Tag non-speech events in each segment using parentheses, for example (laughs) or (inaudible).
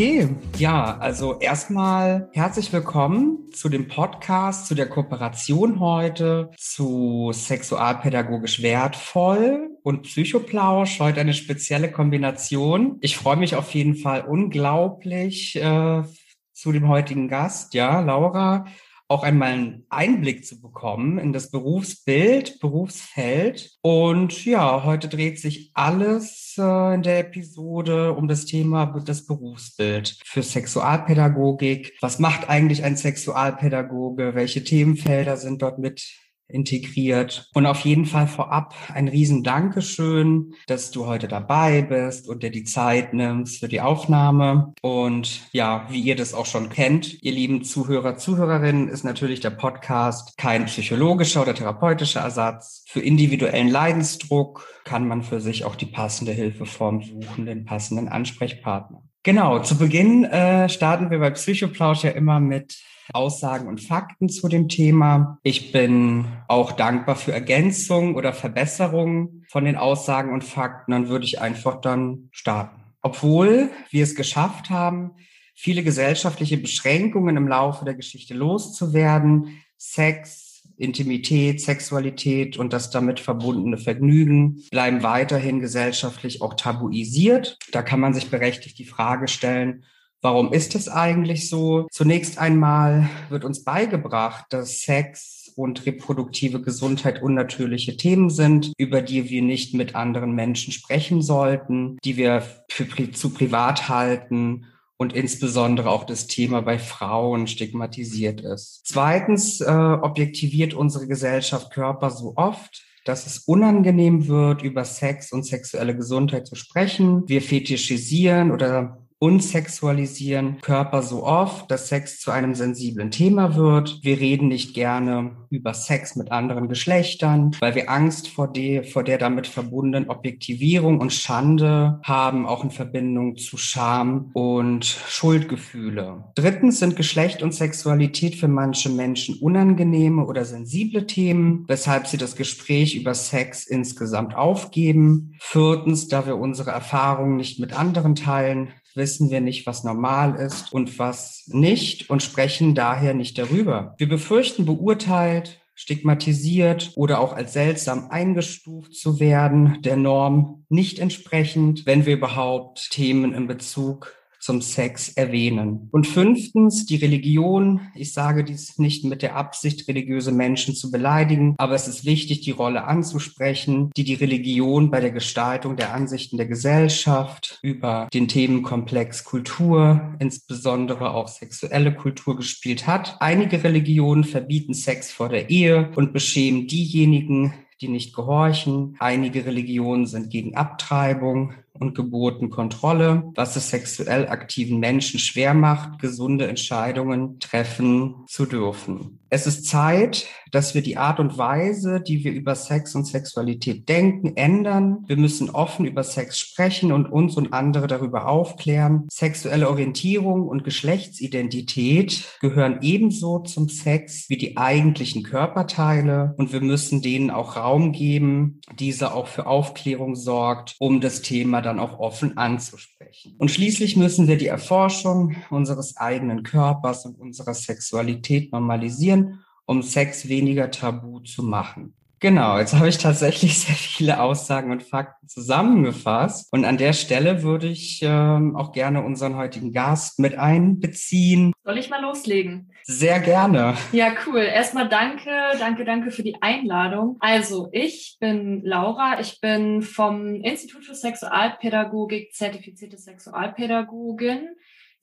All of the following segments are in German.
Okay, ja, also erstmal herzlich willkommen zu dem Podcast, zu der Kooperation heute zu sexualpädagogisch wertvoll und Psychoplausch. Heute eine spezielle Kombination. Ich freue mich auf jeden Fall unglaublich äh, zu dem heutigen Gast. Ja, Laura auch einmal einen Einblick zu bekommen in das Berufsbild, Berufsfeld. Und ja, heute dreht sich alles äh, in der Episode um das Thema das Berufsbild für Sexualpädagogik. Was macht eigentlich ein Sexualpädagoge? Welche Themenfelder sind dort mit integriert. Und auf jeden Fall vorab ein riesen Dankeschön, dass du heute dabei bist und dir die Zeit nimmst für die Aufnahme. Und ja, wie ihr das auch schon kennt, ihr lieben Zuhörer, Zuhörerinnen, ist natürlich der Podcast kein psychologischer oder therapeutischer Ersatz. Für individuellen Leidensdruck kann man für sich auch die passende Hilfeform suchen, den passenden Ansprechpartner. Genau, zu Beginn äh, starten wir bei Psychoplausch ja immer mit Aussagen und Fakten zu dem Thema. Ich bin auch dankbar für Ergänzungen oder Verbesserungen von den Aussagen und Fakten. Dann würde ich einfach dann starten. Obwohl wir es geschafft haben, viele gesellschaftliche Beschränkungen im Laufe der Geschichte loszuwerden, Sex, Intimität, Sexualität und das damit verbundene Vergnügen bleiben weiterhin gesellschaftlich auch tabuisiert. Da kann man sich berechtigt die Frage stellen, Warum ist es eigentlich so? Zunächst einmal wird uns beigebracht, dass Sex und reproduktive Gesundheit unnatürliche Themen sind, über die wir nicht mit anderen Menschen sprechen sollten, die wir für, zu privat halten und insbesondere auch das Thema bei Frauen stigmatisiert ist. Zweitens äh, objektiviert unsere Gesellschaft Körper so oft, dass es unangenehm wird, über Sex und sexuelle Gesundheit zu sprechen. Wir fetischisieren oder und sexualisieren Körper so oft, dass Sex zu einem sensiblen Thema wird. Wir reden nicht gerne über Sex mit anderen Geschlechtern, weil wir Angst vor, der, vor der damit verbundenen Objektivierung und Schande haben, auch in Verbindung zu Scham und Schuldgefühle. Drittens sind Geschlecht und Sexualität für manche Menschen unangenehme oder sensible Themen, weshalb sie das Gespräch über Sex insgesamt aufgeben. Viertens, da wir unsere Erfahrungen nicht mit anderen teilen, wissen wir nicht, was normal ist und was nicht und sprechen daher nicht darüber. Wir befürchten beurteilt, stigmatisiert oder auch als seltsam eingestuft zu werden, der Norm nicht entsprechend, wenn wir überhaupt Themen in Bezug zum Sex erwähnen. Und fünftens, die Religion. Ich sage dies nicht mit der Absicht, religiöse Menschen zu beleidigen, aber es ist wichtig, die Rolle anzusprechen, die die Religion bei der Gestaltung der Ansichten der Gesellschaft über den Themenkomplex Kultur, insbesondere auch sexuelle Kultur gespielt hat. Einige Religionen verbieten Sex vor der Ehe und beschämen diejenigen, die nicht gehorchen. Einige Religionen sind gegen Abtreibung und Geburtenkontrolle, was es sexuell aktiven Menschen schwer macht, gesunde Entscheidungen treffen zu dürfen. Es ist Zeit, dass wir die Art und Weise, die wir über Sex und Sexualität denken, ändern. Wir müssen offen über Sex sprechen und uns und andere darüber aufklären. Sexuelle Orientierung und Geschlechtsidentität gehören ebenso zum Sex wie die eigentlichen Körperteile und wir müssen denen auch Raum geben, diese auch für Aufklärung sorgt, um das Thema dann auch offen anzusprechen. Und schließlich müssen wir die Erforschung unseres eigenen Körpers und unserer Sexualität normalisieren, um Sex weniger tabu zu machen. Genau, jetzt habe ich tatsächlich (laughs) sehr viele Aussagen und Fakten zusammengefasst. Und an der Stelle würde ich ähm, auch gerne unseren heutigen Gast mit einbeziehen. Soll ich mal loslegen? Sehr gerne. Ja, cool. Erstmal danke, danke, danke für die Einladung. Also, ich bin Laura. Ich bin vom Institut für Sexualpädagogik zertifizierte Sexualpädagogin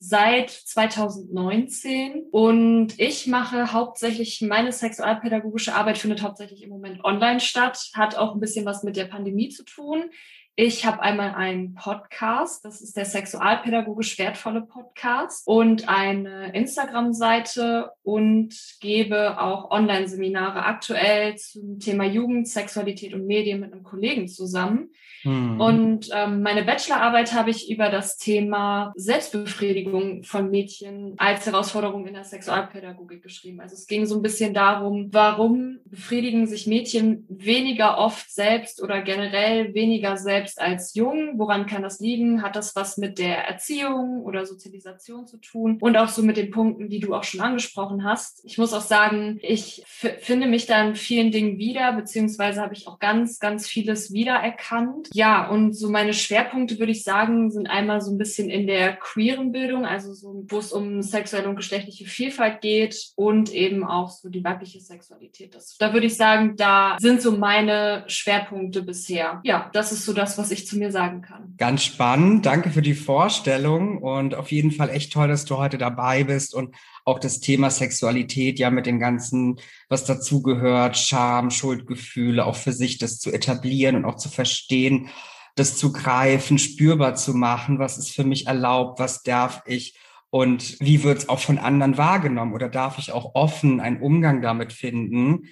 seit 2019 und ich mache hauptsächlich meine sexualpädagogische Arbeit findet hauptsächlich im Moment online statt, hat auch ein bisschen was mit der Pandemie zu tun. Ich habe einmal einen Podcast, das ist der sexualpädagogisch wertvolle Podcast und eine Instagram-Seite und gebe auch Online-Seminare aktuell zum Thema Jugend, Sexualität und Medien mit einem Kollegen zusammen. Mhm. Und ähm, meine Bachelorarbeit habe ich über das Thema Selbstbefriedigung von Mädchen als Herausforderung in der Sexualpädagogik geschrieben. Also es ging so ein bisschen darum, warum befriedigen sich Mädchen weniger oft selbst oder generell weniger selbst selbst als jung? Woran kann das liegen? Hat das was mit der Erziehung oder Sozialisation zu tun? Und auch so mit den Punkten, die du auch schon angesprochen hast. Ich muss auch sagen, ich finde mich da in vielen Dingen wieder, beziehungsweise habe ich auch ganz, ganz vieles wiedererkannt. Ja, und so meine Schwerpunkte, würde ich sagen, sind einmal so ein bisschen in der queeren Bildung, also so, wo es um sexuelle und geschlechtliche Vielfalt geht und eben auch so die weibliche Sexualität. Das, da würde ich sagen, da sind so meine Schwerpunkte bisher. Ja, das ist so das, was ich zu mir sagen kann. Ganz spannend. Danke für die Vorstellung und auf jeden Fall echt toll, dass du heute dabei bist und auch das Thema Sexualität ja mit dem ganzen, was dazugehört, Scham, Schuldgefühle, auch für sich das zu etablieren und auch zu verstehen, das zu greifen, spürbar zu machen, was ist für mich erlaubt, was darf ich und wie wird es auch von anderen wahrgenommen oder darf ich auch offen einen Umgang damit finden?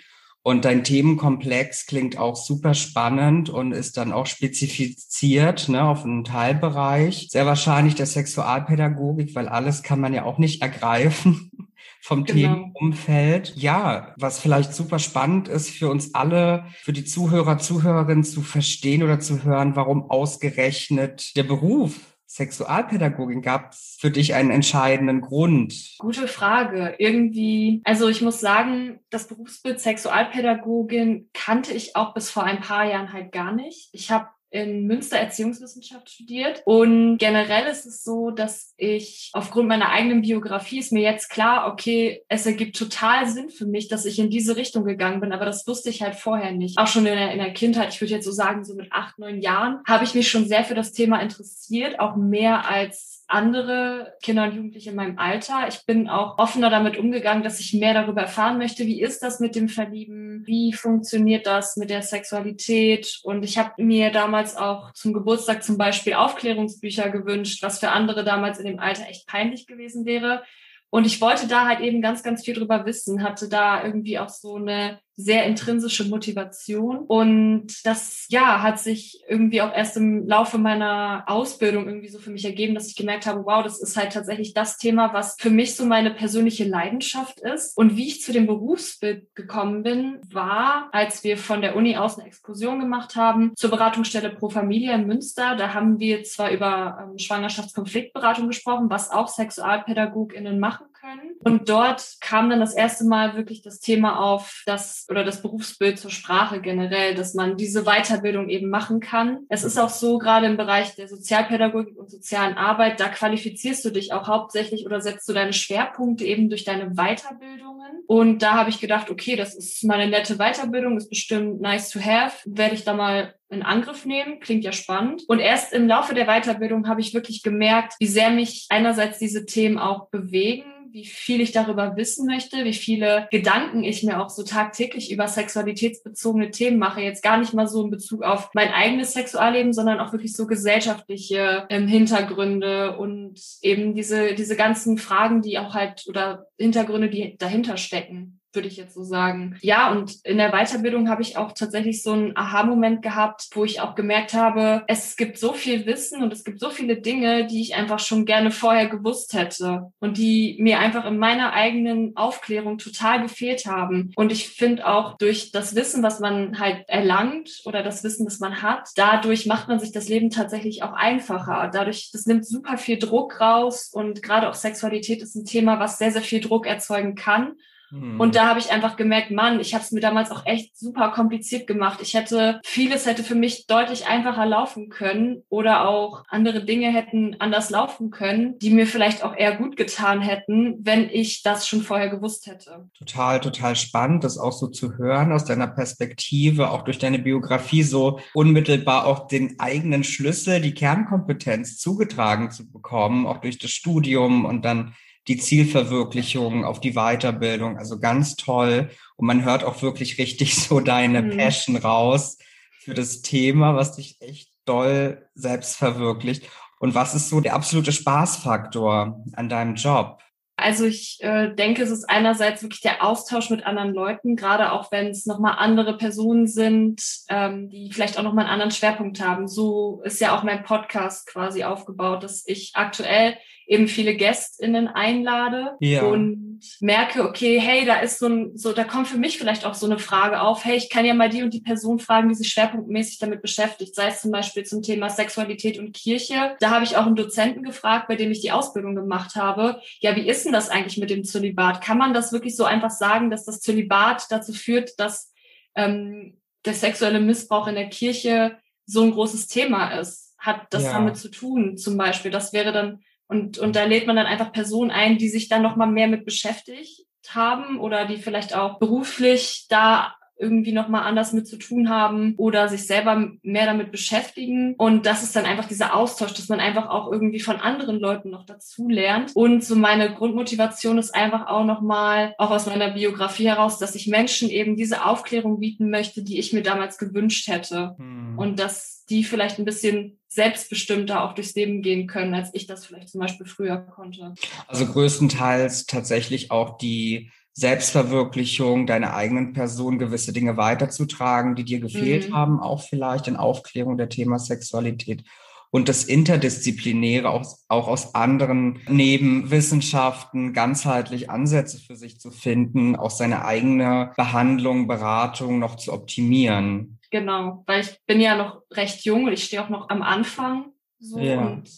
Und dein Themenkomplex klingt auch super spannend und ist dann auch spezifiziert ne, auf einen Teilbereich. Sehr wahrscheinlich der Sexualpädagogik, weil alles kann man ja auch nicht ergreifen (laughs) vom genau. Themenumfeld. Ja, was vielleicht super spannend ist für uns alle, für die Zuhörer, Zuhörerinnen zu verstehen oder zu hören, warum ausgerechnet der Beruf Sexualpädagogin gab es für dich einen entscheidenden Grund? Gute Frage. Irgendwie, also ich muss sagen, das Berufsbild Sexualpädagogin kannte ich auch bis vor ein paar Jahren halt gar nicht. Ich habe in Münster Erziehungswissenschaft studiert. Und generell ist es so, dass ich aufgrund meiner eigenen Biografie ist mir jetzt klar, okay, es ergibt total Sinn für mich, dass ich in diese Richtung gegangen bin. Aber das wusste ich halt vorher nicht. Auch schon in der, in der Kindheit, ich würde jetzt so sagen, so mit acht, neun Jahren, habe ich mich schon sehr für das Thema interessiert, auch mehr als andere Kinder und Jugendliche in meinem Alter. Ich bin auch offener damit umgegangen, dass ich mehr darüber erfahren möchte, wie ist das mit dem Verlieben, wie funktioniert das mit der Sexualität. Und ich habe mir damals auch zum Geburtstag zum Beispiel Aufklärungsbücher gewünscht, was für andere damals in dem Alter echt peinlich gewesen wäre. Und ich wollte da halt eben ganz, ganz viel drüber wissen, hatte da irgendwie auch so eine sehr intrinsische Motivation. Und das, ja, hat sich irgendwie auch erst im Laufe meiner Ausbildung irgendwie so für mich ergeben, dass ich gemerkt habe, wow, das ist halt tatsächlich das Thema, was für mich so meine persönliche Leidenschaft ist. Und wie ich zu dem Berufsbild gekommen bin, war, als wir von der Uni aus eine Exkursion gemacht haben zur Beratungsstelle Pro Familia in Münster. Da haben wir zwar über ähm, Schwangerschaftskonfliktberatung gesprochen, was auch SexualpädagogInnen machen können. Und dort kam dann das erste Mal wirklich das Thema auf, dass oder das Berufsbild zur Sprache generell, dass man diese Weiterbildung eben machen kann. Es ist auch so, gerade im Bereich der Sozialpädagogik und sozialen Arbeit, da qualifizierst du dich auch hauptsächlich oder setzt du deine Schwerpunkte eben durch deine Weiterbildungen. Und da habe ich gedacht, okay, das ist mal eine nette Weiterbildung, ist bestimmt nice to have. Werde ich da mal in Angriff nehmen, klingt ja spannend. Und erst im Laufe der Weiterbildung habe ich wirklich gemerkt, wie sehr mich einerseits diese Themen auch bewegen wie viel ich darüber wissen möchte, wie viele Gedanken ich mir auch so tagtäglich über sexualitätsbezogene Themen mache. Jetzt gar nicht mal so in Bezug auf mein eigenes Sexualleben, sondern auch wirklich so gesellschaftliche ähm, Hintergründe und eben diese, diese ganzen Fragen, die auch halt oder Hintergründe, die dahinter stecken würde ich jetzt so sagen. Ja, und in der Weiterbildung habe ich auch tatsächlich so einen Aha-Moment gehabt, wo ich auch gemerkt habe, es gibt so viel Wissen und es gibt so viele Dinge, die ich einfach schon gerne vorher gewusst hätte und die mir einfach in meiner eigenen Aufklärung total gefehlt haben. Und ich finde auch durch das Wissen, was man halt erlangt oder das Wissen, das man hat, dadurch macht man sich das Leben tatsächlich auch einfacher. Dadurch, das nimmt super viel Druck raus und gerade auch Sexualität ist ein Thema, was sehr, sehr viel Druck erzeugen kann. Mhm. Und da habe ich einfach gemerkt, Mann, ich habe es mir damals auch echt super kompliziert gemacht. Ich hätte, vieles hätte für mich deutlich einfacher laufen können oder auch andere Dinge hätten anders laufen können, die mir vielleicht auch eher gut getan hätten, wenn ich das schon vorher gewusst hätte. Total, total spannend, das auch so zu hören aus deiner Perspektive, auch durch deine Biografie so unmittelbar auch den eigenen Schlüssel, die Kernkompetenz zugetragen zu bekommen, auch durch das Studium und dann die Zielverwirklichung, auf die Weiterbildung. Also ganz toll. Und man hört auch wirklich richtig so deine mhm. Passion raus für das Thema, was dich echt doll selbst verwirklicht. Und was ist so der absolute Spaßfaktor an deinem Job? Also ich äh, denke, es ist einerseits wirklich der Austausch mit anderen Leuten, gerade auch wenn es nochmal andere Personen sind, ähm, die vielleicht auch nochmal einen anderen Schwerpunkt haben. So ist ja auch mein Podcast quasi aufgebaut, dass ich aktuell eben viele GästInnen einlade. Ja. Und merke, okay, hey, da ist so ein, so, da kommt für mich vielleicht auch so eine Frage auf, hey, ich kann ja mal die und die Person fragen, die sich schwerpunktmäßig damit beschäftigt, sei es zum Beispiel zum Thema Sexualität und Kirche. Da habe ich auch einen Dozenten gefragt, bei dem ich die Ausbildung gemacht habe. Ja, wie ist denn das eigentlich mit dem Zölibat? Kann man das wirklich so einfach sagen, dass das Zölibat dazu führt, dass ähm, der sexuelle Missbrauch in der Kirche so ein großes Thema ist? Hat das ja. damit zu tun, zum Beispiel? Das wäre dann und, und da lädt man dann einfach Personen ein, die sich dann nochmal mehr mit beschäftigt haben oder die vielleicht auch beruflich da irgendwie nochmal anders mit zu tun haben oder sich selber mehr damit beschäftigen. Und das ist dann einfach dieser Austausch, dass man einfach auch irgendwie von anderen Leuten noch dazu lernt. Und so meine Grundmotivation ist einfach auch nochmal, auch aus meiner Biografie heraus, dass ich Menschen eben diese Aufklärung bieten möchte, die ich mir damals gewünscht hätte. Hm. Und dass die vielleicht ein bisschen selbstbestimmter auch durchs Leben gehen können, als ich das vielleicht zum Beispiel früher konnte. Also größtenteils tatsächlich auch die Selbstverwirklichung deiner eigenen Person gewisse Dinge weiterzutragen, die dir gefehlt mhm. haben, auch vielleicht in Aufklärung der Thema Sexualität und das Interdisziplinäre auch, auch aus anderen Nebenwissenschaften ganzheitlich Ansätze für sich zu finden, auch seine eigene Behandlung, Beratung noch zu optimieren. Genau, weil ich bin ja noch recht jung und ich stehe auch noch am Anfang so ja. und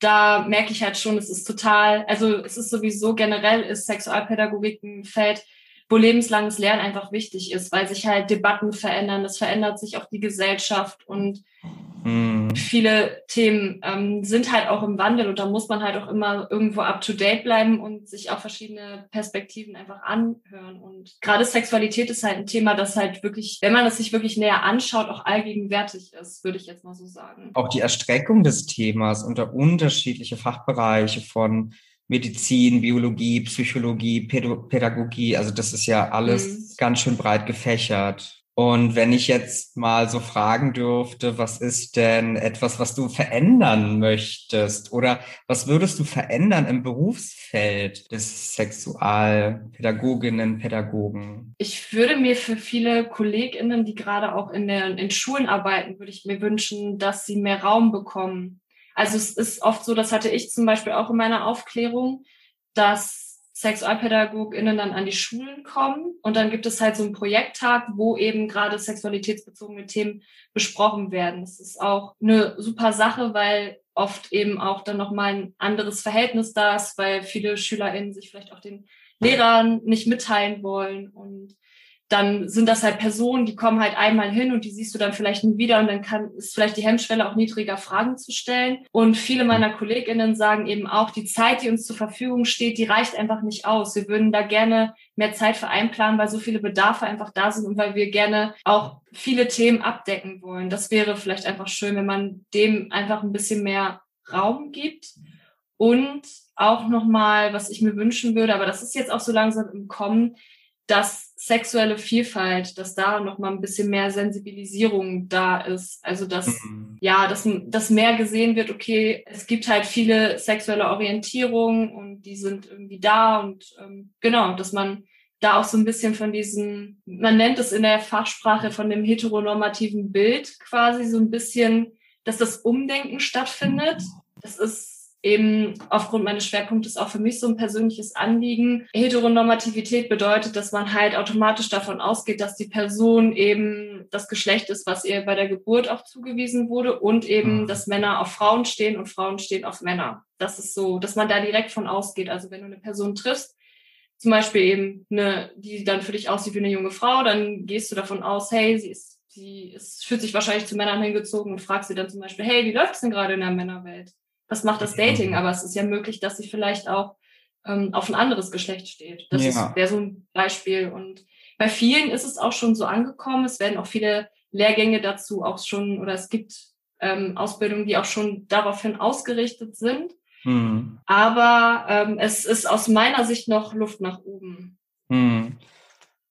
da merke ich halt schon, es ist total, also es ist sowieso generell ist Sexualpädagogik ein Feld, wo lebenslanges Lernen einfach wichtig ist, weil sich halt Debatten verändern, es verändert sich auch die Gesellschaft und mhm. viele Themen ähm, sind halt auch im Wandel und da muss man halt auch immer irgendwo up to date bleiben und sich auch verschiedene Perspektiven einfach anhören. Und gerade Sexualität ist halt ein Thema, das halt wirklich, wenn man es sich wirklich näher anschaut, auch allgegenwärtig ist, würde ich jetzt mal so sagen. Auch die Erstreckung des Themas unter unterschiedliche Fachbereiche von Medizin, Biologie, Psychologie, Pädagogie. Also das ist ja alles mhm. ganz schön breit gefächert. Und wenn ich jetzt mal so fragen dürfte, was ist denn etwas, was du verändern möchtest? Oder was würdest du verändern im Berufsfeld des Sexualpädagoginnen, Pädagogen? Ich würde mir für viele KollegInnen, die gerade auch in, der, in Schulen arbeiten, würde ich mir wünschen, dass sie mehr Raum bekommen also es ist oft so, das hatte ich zum Beispiel auch in meiner Aufklärung, dass SexualpädagogInnen dann an die Schulen kommen und dann gibt es halt so einen Projekttag, wo eben gerade sexualitätsbezogene Themen besprochen werden. Das ist auch eine super Sache, weil oft eben auch dann nochmal ein anderes Verhältnis da ist, weil viele SchülerInnen sich vielleicht auch den Lehrern nicht mitteilen wollen und dann sind das halt Personen, die kommen halt einmal hin und die siehst du dann vielleicht nie wieder und dann kann, ist vielleicht die Hemmschwelle auch niedriger, Fragen zu stellen. Und viele meiner KollegInnen sagen eben auch, die Zeit, die uns zur Verfügung steht, die reicht einfach nicht aus. Wir würden da gerne mehr Zeit für einplanen, weil so viele Bedarfe einfach da sind und weil wir gerne auch viele Themen abdecken wollen. Das wäre vielleicht einfach schön, wenn man dem einfach ein bisschen mehr Raum gibt. Und auch nochmal, was ich mir wünschen würde, aber das ist jetzt auch so langsam im Kommen, dass sexuelle Vielfalt, dass da noch mal ein bisschen mehr Sensibilisierung da ist. Also dass mhm. ja, dass, dass mehr gesehen wird, okay, es gibt halt viele sexuelle Orientierungen und die sind irgendwie da und ähm, genau, dass man da auch so ein bisschen von diesem, man nennt es in der Fachsprache von dem heteronormativen Bild quasi so ein bisschen, dass das Umdenken stattfindet. Das ist eben aufgrund meines Schwerpunktes auch für mich so ein persönliches Anliegen. Heteronormativität bedeutet, dass man halt automatisch davon ausgeht, dass die Person eben das Geschlecht ist, was ihr bei der Geburt auch zugewiesen wurde und eben, mhm. dass Männer auf Frauen stehen und Frauen stehen auf Männer. Das ist so, dass man da direkt von ausgeht. Also wenn du eine Person triffst, zum Beispiel eben eine, die dann für dich aussieht wie eine junge Frau, dann gehst du davon aus, hey, sie ist, sie ist, fühlt sich wahrscheinlich zu Männern hingezogen und fragst sie dann zum Beispiel, hey, wie läuft es denn gerade in der Männerwelt? Was macht das Dating? Aber es ist ja möglich, dass sie vielleicht auch ähm, auf ein anderes Geschlecht steht. Das ja. wäre so ein Beispiel. Und bei vielen ist es auch schon so angekommen. Es werden auch viele Lehrgänge dazu auch schon, oder es gibt ähm, Ausbildungen, die auch schon daraufhin ausgerichtet sind. Mhm. Aber ähm, es ist aus meiner Sicht noch Luft nach oben. Mhm.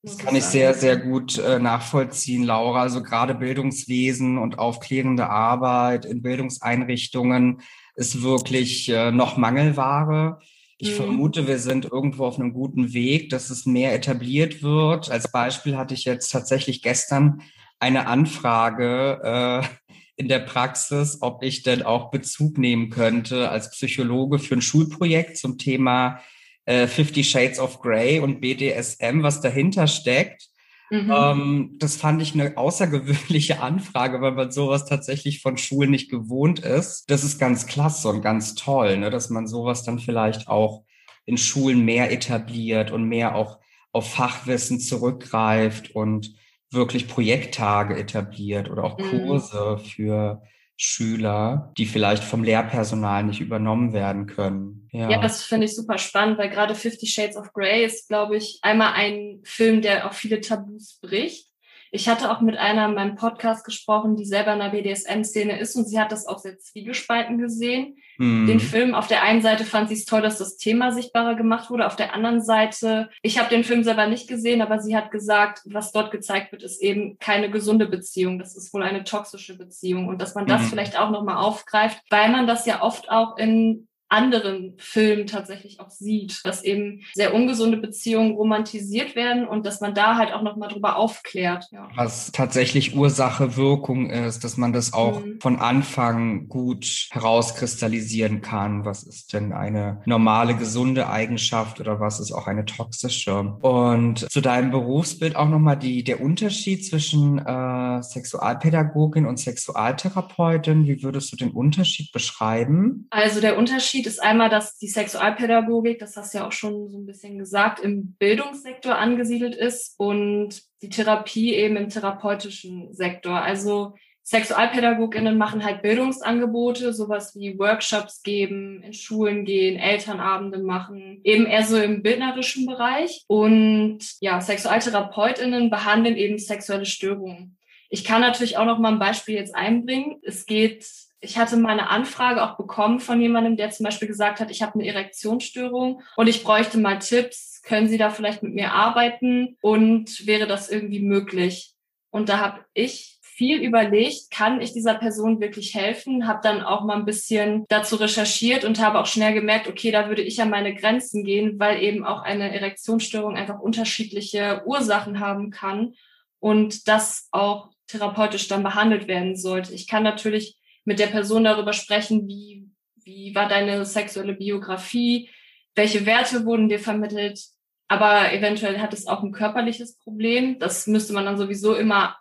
Das kann ich sehr, sehr gut äh, nachvollziehen, Laura. Also gerade Bildungswesen und aufklärende Arbeit in Bildungseinrichtungen ist wirklich äh, noch Mangelware. Ich mhm. vermute, wir sind irgendwo auf einem guten Weg, dass es mehr etabliert wird. Als Beispiel hatte ich jetzt tatsächlich gestern eine Anfrage äh, in der Praxis, ob ich denn auch Bezug nehmen könnte als Psychologe für ein Schulprojekt zum Thema äh, Fifty Shades of Grey und BDSM, was dahinter steckt. Mhm. Ähm, das fand ich eine außergewöhnliche (laughs) Anfrage, weil man sowas tatsächlich von Schulen nicht gewohnt ist. Das ist ganz klasse und ganz toll, ne, dass man sowas dann vielleicht auch in Schulen mehr etabliert und mehr auch auf Fachwissen zurückgreift und wirklich Projekttage etabliert oder auch mhm. Kurse mhm. für Schüler, die vielleicht vom Lehrpersonal nicht übernommen werden können. Ja, ja das finde ich super spannend, weil gerade Fifty Shades of Grey ist, glaube ich, einmal ein Film, der auch viele Tabus bricht. Ich hatte auch mit einer in meinem Podcast gesprochen, die selber in der BDSM-Szene ist und sie hat das auch sehr zwiegespalten gesehen. Mhm. Den Film, auf der einen Seite fand sie es toll, dass das Thema sichtbarer gemacht wurde. Auf der anderen Seite, ich habe den Film selber nicht gesehen, aber sie hat gesagt, was dort gezeigt wird, ist eben keine gesunde Beziehung. Das ist wohl eine toxische Beziehung und dass man das mhm. vielleicht auch nochmal aufgreift, weil man das ja oft auch in anderen Filmen tatsächlich auch sieht, dass eben sehr ungesunde Beziehungen romantisiert werden und dass man da halt auch nochmal drüber aufklärt. Ja. Was tatsächlich Ursache, Wirkung ist, dass man das auch mhm. von Anfang gut herauskristallisieren kann. Was ist denn eine normale, gesunde Eigenschaft oder was ist auch eine toxische? Und zu deinem Berufsbild auch nochmal die, der Unterschied zwischen äh, Sexualpädagogin und Sexualtherapeutin. Wie würdest du den Unterschied beschreiben? Also der Unterschied Unterschied ist einmal, dass die Sexualpädagogik, das hast du ja auch schon so ein bisschen gesagt, im Bildungssektor angesiedelt ist und die Therapie eben im therapeutischen Sektor. Also Sexualpädagoginnen machen halt Bildungsangebote, sowas wie Workshops geben, in Schulen gehen, Elternabende machen, eben eher so im bildnerischen Bereich. Und ja, Sexualtherapeutinnen behandeln eben sexuelle Störungen. Ich kann natürlich auch noch mal ein Beispiel jetzt einbringen. Es geht ich hatte mal eine Anfrage auch bekommen von jemandem, der zum Beispiel gesagt hat, ich habe eine Erektionsstörung und ich bräuchte mal Tipps. Können Sie da vielleicht mit mir arbeiten und wäre das irgendwie möglich? Und da habe ich viel überlegt, kann ich dieser Person wirklich helfen? Habe dann auch mal ein bisschen dazu recherchiert und habe auch schnell gemerkt, okay, da würde ich an meine Grenzen gehen, weil eben auch eine Erektionsstörung einfach unterschiedliche Ursachen haben kann und das auch therapeutisch dann behandelt werden sollte. Ich kann natürlich mit der Person darüber sprechen, wie, wie war deine sexuelle Biografie, welche Werte wurden dir vermittelt, aber eventuell hat es auch ein körperliches Problem. Das müsste man dann sowieso immer,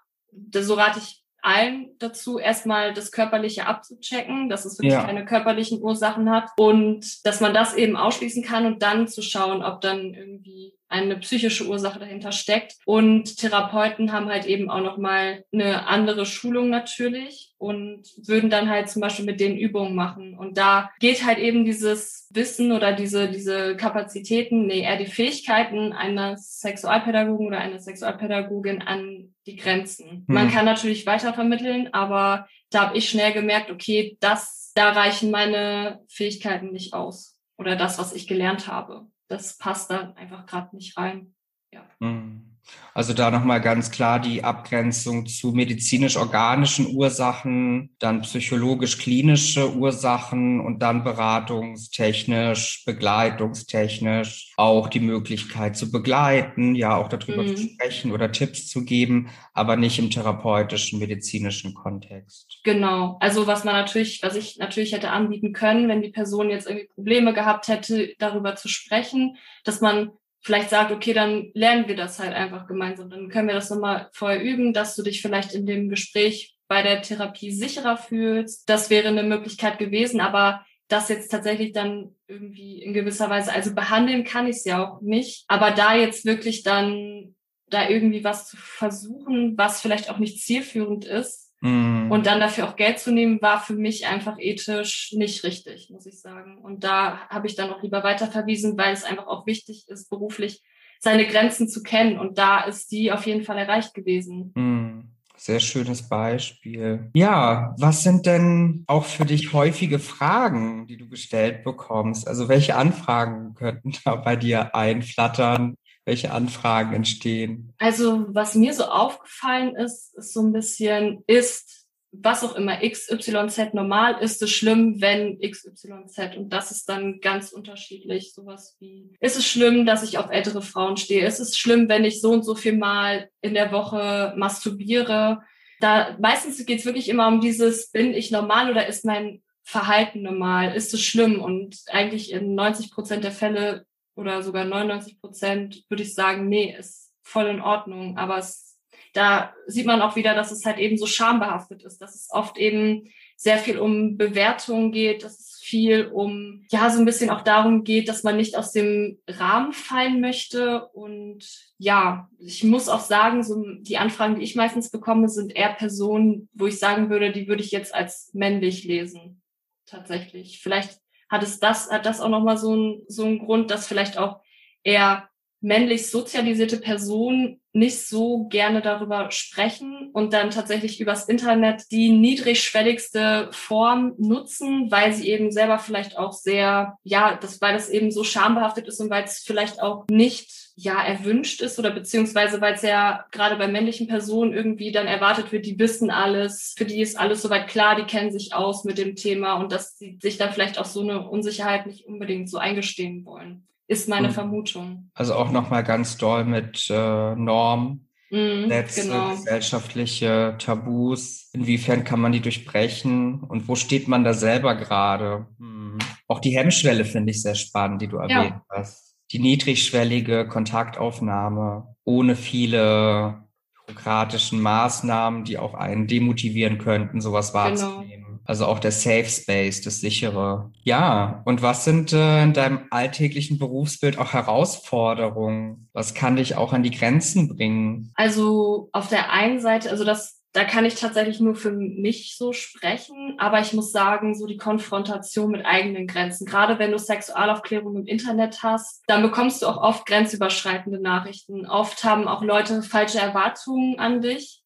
so rate ich allen dazu, erstmal das Körperliche abzuchecken, dass es wirklich ja. keine körperlichen Ursachen hat und dass man das eben ausschließen kann und dann zu schauen, ob dann irgendwie eine psychische Ursache dahinter steckt. Und Therapeuten haben halt eben auch nochmal eine andere Schulung natürlich und würden dann halt zum Beispiel mit denen Übungen machen. Und da geht halt eben dieses Wissen oder diese, diese Kapazitäten, nee, eher die Fähigkeiten einer Sexualpädagogen oder einer Sexualpädagogin an die Grenzen. Mhm. Man kann natürlich weiter vermitteln, aber da habe ich schnell gemerkt, okay, das, da reichen meine Fähigkeiten nicht aus oder das, was ich gelernt habe das passt da einfach gerade nicht rein. Ja. Mhm. Also da nochmal ganz klar die Abgrenzung zu medizinisch-organischen Ursachen, dann psychologisch-klinische Ursachen und dann beratungstechnisch, begleitungstechnisch auch die Möglichkeit zu begleiten, ja auch darüber mhm. zu sprechen oder Tipps zu geben, aber nicht im therapeutischen, medizinischen Kontext. Genau. Also was man natürlich, was ich natürlich hätte anbieten können, wenn die Person jetzt irgendwie Probleme gehabt hätte, darüber zu sprechen, dass man vielleicht sagt, okay, dann lernen wir das halt einfach gemeinsam. Dann können wir das nochmal vorher üben, dass du dich vielleicht in dem Gespräch bei der Therapie sicherer fühlst. Das wäre eine Möglichkeit gewesen, aber das jetzt tatsächlich dann irgendwie in gewisser Weise, also behandeln kann ich es ja auch nicht, aber da jetzt wirklich dann da irgendwie was zu versuchen, was vielleicht auch nicht zielführend ist, Mhm. Und dann dafür auch Geld zu nehmen, war für mich einfach ethisch nicht richtig, muss ich sagen. Und da habe ich dann auch lieber weiterverwiesen, weil es einfach auch wichtig ist, beruflich seine Grenzen zu kennen. Und da ist die auf jeden Fall erreicht gewesen. Mhm. Sehr schönes Beispiel. Ja, was sind denn auch für dich häufige Fragen, die du gestellt bekommst? Also welche Anfragen (laughs) könnten da bei dir einflattern? Welche Anfragen entstehen? Also was mir so aufgefallen ist, ist so ein bisschen, ist was auch immer XYZ normal, ist es schlimm, wenn XYZ und das ist dann ganz unterschiedlich. Sowas wie, ist es schlimm, dass ich auf ältere Frauen stehe? Ist es schlimm, wenn ich so und so viel Mal in der Woche masturbiere? Da meistens geht es wirklich immer um dieses, bin ich normal oder ist mein Verhalten normal? Ist es schlimm? Und eigentlich in 90 Prozent der Fälle oder sogar 99 Prozent würde ich sagen, nee, ist voll in Ordnung. Aber es, da sieht man auch wieder, dass es halt eben so schambehaftet ist, dass es oft eben sehr viel um Bewertung geht, dass es viel um, ja, so ein bisschen auch darum geht, dass man nicht aus dem Rahmen fallen möchte. Und ja, ich muss auch sagen, so die Anfragen, die ich meistens bekomme, sind eher Personen, wo ich sagen würde, die würde ich jetzt als männlich lesen. Tatsächlich. Vielleicht hat es das, hat das auch nochmal so ein, so ein Grund, dass vielleicht auch eher männlich sozialisierte Personen nicht so gerne darüber sprechen und dann tatsächlich übers Internet die niedrigschwelligste Form nutzen, weil sie eben selber vielleicht auch sehr, ja, das, weil das eben so schambehaftet ist und weil es vielleicht auch nicht ja erwünscht ist oder beziehungsweise weil es ja gerade bei männlichen Personen irgendwie dann erwartet wird, die wissen alles, für die ist alles soweit klar, die kennen sich aus mit dem Thema und dass sie sich dann vielleicht auch so eine Unsicherheit nicht unbedingt so eingestehen wollen ist meine mhm. Vermutung. Also auch nochmal ganz doll mit äh, Norm, mhm, Sätze, genau. gesellschaftliche Tabus. Inwiefern kann man die durchbrechen und wo steht man da selber gerade? Mhm. Auch die Hemmschwelle finde ich sehr spannend, die du erwähnt ja. hast. Die niedrigschwellige Kontaktaufnahme ohne viele bürokratischen Maßnahmen, die auch einen demotivieren könnten, sowas genau. wahrzunehmen. Genau. Also auch der Safe Space, das sichere. Ja, und was sind äh, in deinem alltäglichen Berufsbild auch Herausforderungen? Was kann dich auch an die Grenzen bringen? Also auf der einen Seite, also das da kann ich tatsächlich nur für mich so sprechen, aber ich muss sagen, so die Konfrontation mit eigenen Grenzen, gerade wenn du Sexualaufklärung im Internet hast, dann bekommst du auch oft grenzüberschreitende Nachrichten. Oft haben auch Leute falsche Erwartungen an dich.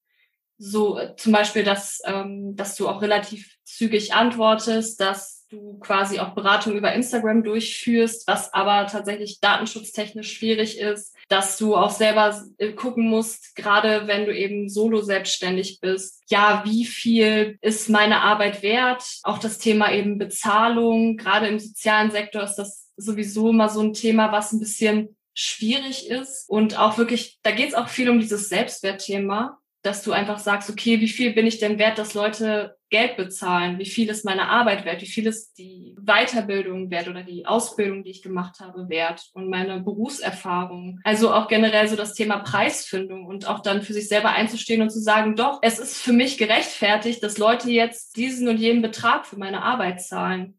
So äh, zum Beispiel, dass, ähm, dass du auch relativ zügig antwortest, dass du quasi auch Beratung über Instagram durchführst, was aber tatsächlich datenschutztechnisch schwierig ist, dass du auch selber äh, gucken musst, gerade wenn du eben solo selbstständig bist, ja, wie viel ist meine Arbeit wert? Auch das Thema eben Bezahlung, gerade im sozialen Sektor ist das sowieso immer so ein Thema, was ein bisschen schwierig ist. Und auch wirklich, da geht es auch viel um dieses Selbstwertthema dass du einfach sagst, okay, wie viel bin ich denn wert, dass Leute Geld bezahlen? Wie viel ist meine Arbeit wert? Wie viel ist die Weiterbildung wert oder die Ausbildung, die ich gemacht habe, wert? Und meine Berufserfahrung. Also auch generell so das Thema Preisfindung und auch dann für sich selber einzustehen und zu sagen, doch, es ist für mich gerechtfertigt, dass Leute jetzt diesen und jenen Betrag für meine Arbeit zahlen.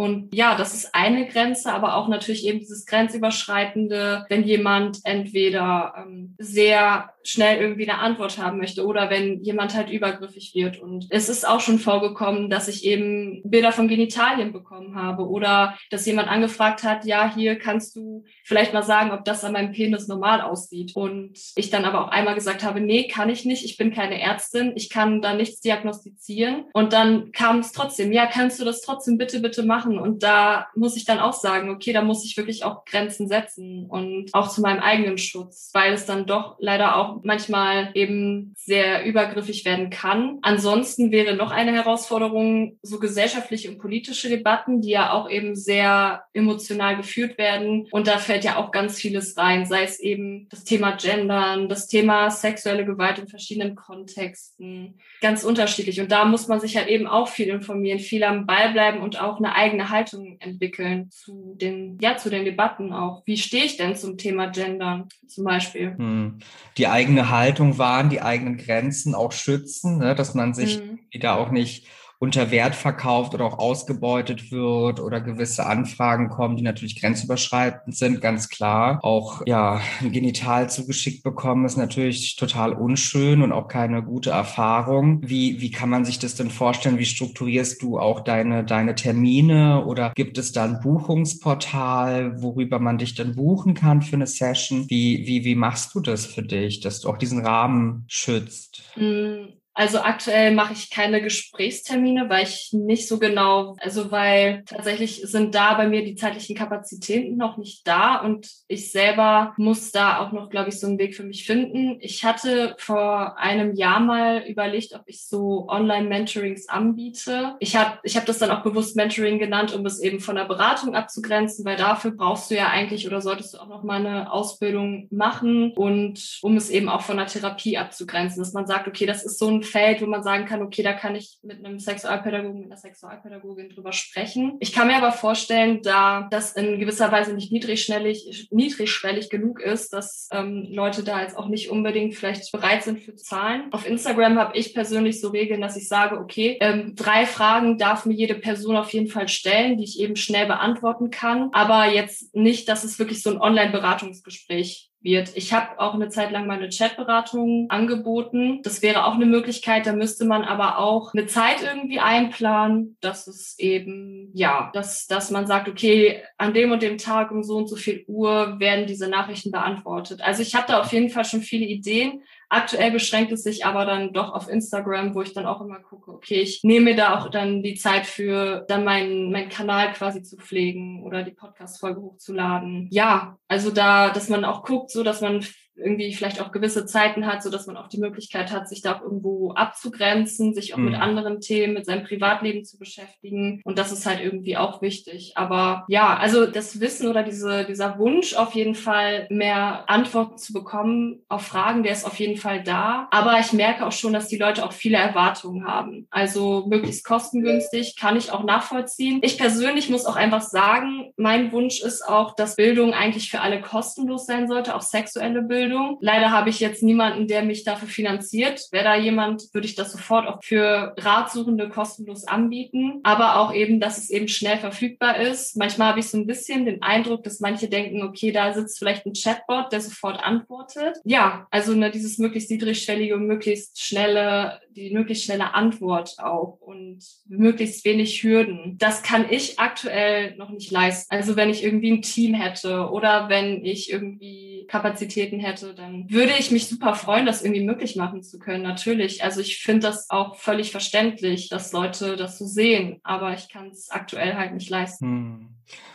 Und ja, das ist eine Grenze, aber auch natürlich eben dieses grenzüberschreitende, wenn jemand entweder ähm, sehr schnell irgendwie eine Antwort haben möchte oder wenn jemand halt übergriffig wird. Und es ist auch schon vorgekommen, dass ich eben Bilder von Genitalien bekommen habe oder dass jemand angefragt hat, ja, hier kannst du vielleicht mal sagen, ob das an meinem Penis normal aussieht. Und ich dann aber auch einmal gesagt habe, nee, kann ich nicht, ich bin keine Ärztin, ich kann da nichts diagnostizieren. Und dann kam es trotzdem, ja, kannst du das trotzdem bitte, bitte machen? Machen. Und da muss ich dann auch sagen, okay, da muss ich wirklich auch Grenzen setzen und auch zu meinem eigenen Schutz, weil es dann doch leider auch manchmal eben sehr übergriffig werden kann. Ansonsten wäre noch eine Herausforderung so gesellschaftliche und politische Debatten, die ja auch eben sehr emotional geführt werden. Und da fällt ja auch ganz vieles rein, sei es eben das Thema Gendern, das Thema sexuelle Gewalt in verschiedenen Kontexten, ganz unterschiedlich. Und da muss man sich halt eben auch viel informieren, viel am Ball bleiben und auch eine eigene Haltung entwickeln zu den, ja, zu den Debatten auch. Wie stehe ich denn zum Thema Gender zum Beispiel? Hm. Die eigene Haltung wahren, die eigenen Grenzen auch schützen, ne, dass man sich hm. wieder auch nicht unter Wert verkauft oder auch ausgebeutet wird oder gewisse Anfragen kommen, die natürlich grenzüberschreitend sind, ganz klar. Auch ja, ein Genital zugeschickt bekommen ist natürlich total unschön und auch keine gute Erfahrung. Wie, wie kann man sich das denn vorstellen? Wie strukturierst du auch deine, deine Termine oder gibt es da ein Buchungsportal, worüber man dich dann buchen kann für eine Session? Wie, wie, wie machst du das für dich, dass du auch diesen Rahmen schützt? Mm, also aktuell mache ich keine Gesprächstermine, weil ich nicht so genau, also weil tatsächlich sind da bei mir die zeitlichen Kapazitäten noch nicht da und ich selber muss da auch noch, glaube ich, so einen Weg für mich finden. Ich hatte vor einem Jahr mal überlegt, ob ich so Online-Mentorings anbiete. Ich habe ich hab das dann auch bewusst Mentoring genannt, um es eben von der Beratung abzugrenzen, weil dafür brauchst du ja eigentlich oder solltest du auch noch mal eine Ausbildung machen und um es eben auch von der Therapie abzugrenzen, dass man sagt, okay, das ist so ein Feld, wo man sagen kann, okay, da kann ich mit einem Sexualpädagogen, mit einer Sexualpädagogin drüber sprechen. Ich kann mir aber vorstellen, da das in gewisser Weise nicht niedrigschwellig, niedrigschwellig genug ist, dass ähm, Leute da jetzt auch nicht unbedingt vielleicht bereit sind für Zahlen. Auf Instagram habe ich persönlich so Regeln, dass ich sage, okay, ähm, drei Fragen darf mir jede Person auf jeden Fall stellen, die ich eben schnell beantworten kann, aber jetzt nicht, dass es wirklich so ein Online-Beratungsgespräch wird. Ich habe auch eine Zeit lang meine Chatberatung angeboten. Das wäre auch eine Möglichkeit. Da müsste man aber auch eine Zeit irgendwie einplanen, dass es eben, ja, dass, dass man sagt, okay, an dem und dem Tag um so und so viel Uhr werden diese Nachrichten beantwortet. Also ich habe da auf jeden Fall schon viele Ideen, Aktuell beschränkt es sich aber dann doch auf Instagram, wo ich dann auch immer gucke, okay, ich nehme mir da auch dann die Zeit für, dann meinen, meinen Kanal quasi zu pflegen oder die Podcast-Folge hochzuladen. Ja, also da, dass man auch guckt, so dass man irgendwie vielleicht auch gewisse Zeiten hat, so dass man auch die Möglichkeit hat, sich da auch irgendwo abzugrenzen, sich auch mhm. mit anderen Themen, mit seinem Privatleben zu beschäftigen. Und das ist halt irgendwie auch wichtig. Aber ja, also das Wissen oder diese, dieser Wunsch auf jeden Fall mehr Antworten zu bekommen auf Fragen, der ist auf jeden Fall da. Aber ich merke auch schon, dass die Leute auch viele Erwartungen haben. Also möglichst kostengünstig kann ich auch nachvollziehen. Ich persönlich muss auch einfach sagen, mein Wunsch ist auch, dass Bildung eigentlich für alle kostenlos sein sollte, auch sexuelle Bildung. Ausbildung. Leider habe ich jetzt niemanden, der mich dafür finanziert. Wäre da jemand, würde ich das sofort auch für Ratsuchende kostenlos anbieten. Aber auch eben, dass es eben schnell verfügbar ist. Manchmal habe ich so ein bisschen den Eindruck, dass manche denken, okay, da sitzt vielleicht ein Chatbot, der sofort antwortet. Ja, also ne, dieses möglichst niedrigschwellige, möglichst schnelle, die möglichst schnelle Antwort auch und möglichst wenig Hürden. Das kann ich aktuell noch nicht leisten. Also wenn ich irgendwie ein Team hätte oder wenn ich irgendwie Kapazitäten hätte, hätte, dann würde ich mich super freuen, das irgendwie möglich machen zu können. Natürlich. Also ich finde das auch völlig verständlich, dass Leute das so sehen, aber ich kann es aktuell halt nicht leisten. Hm.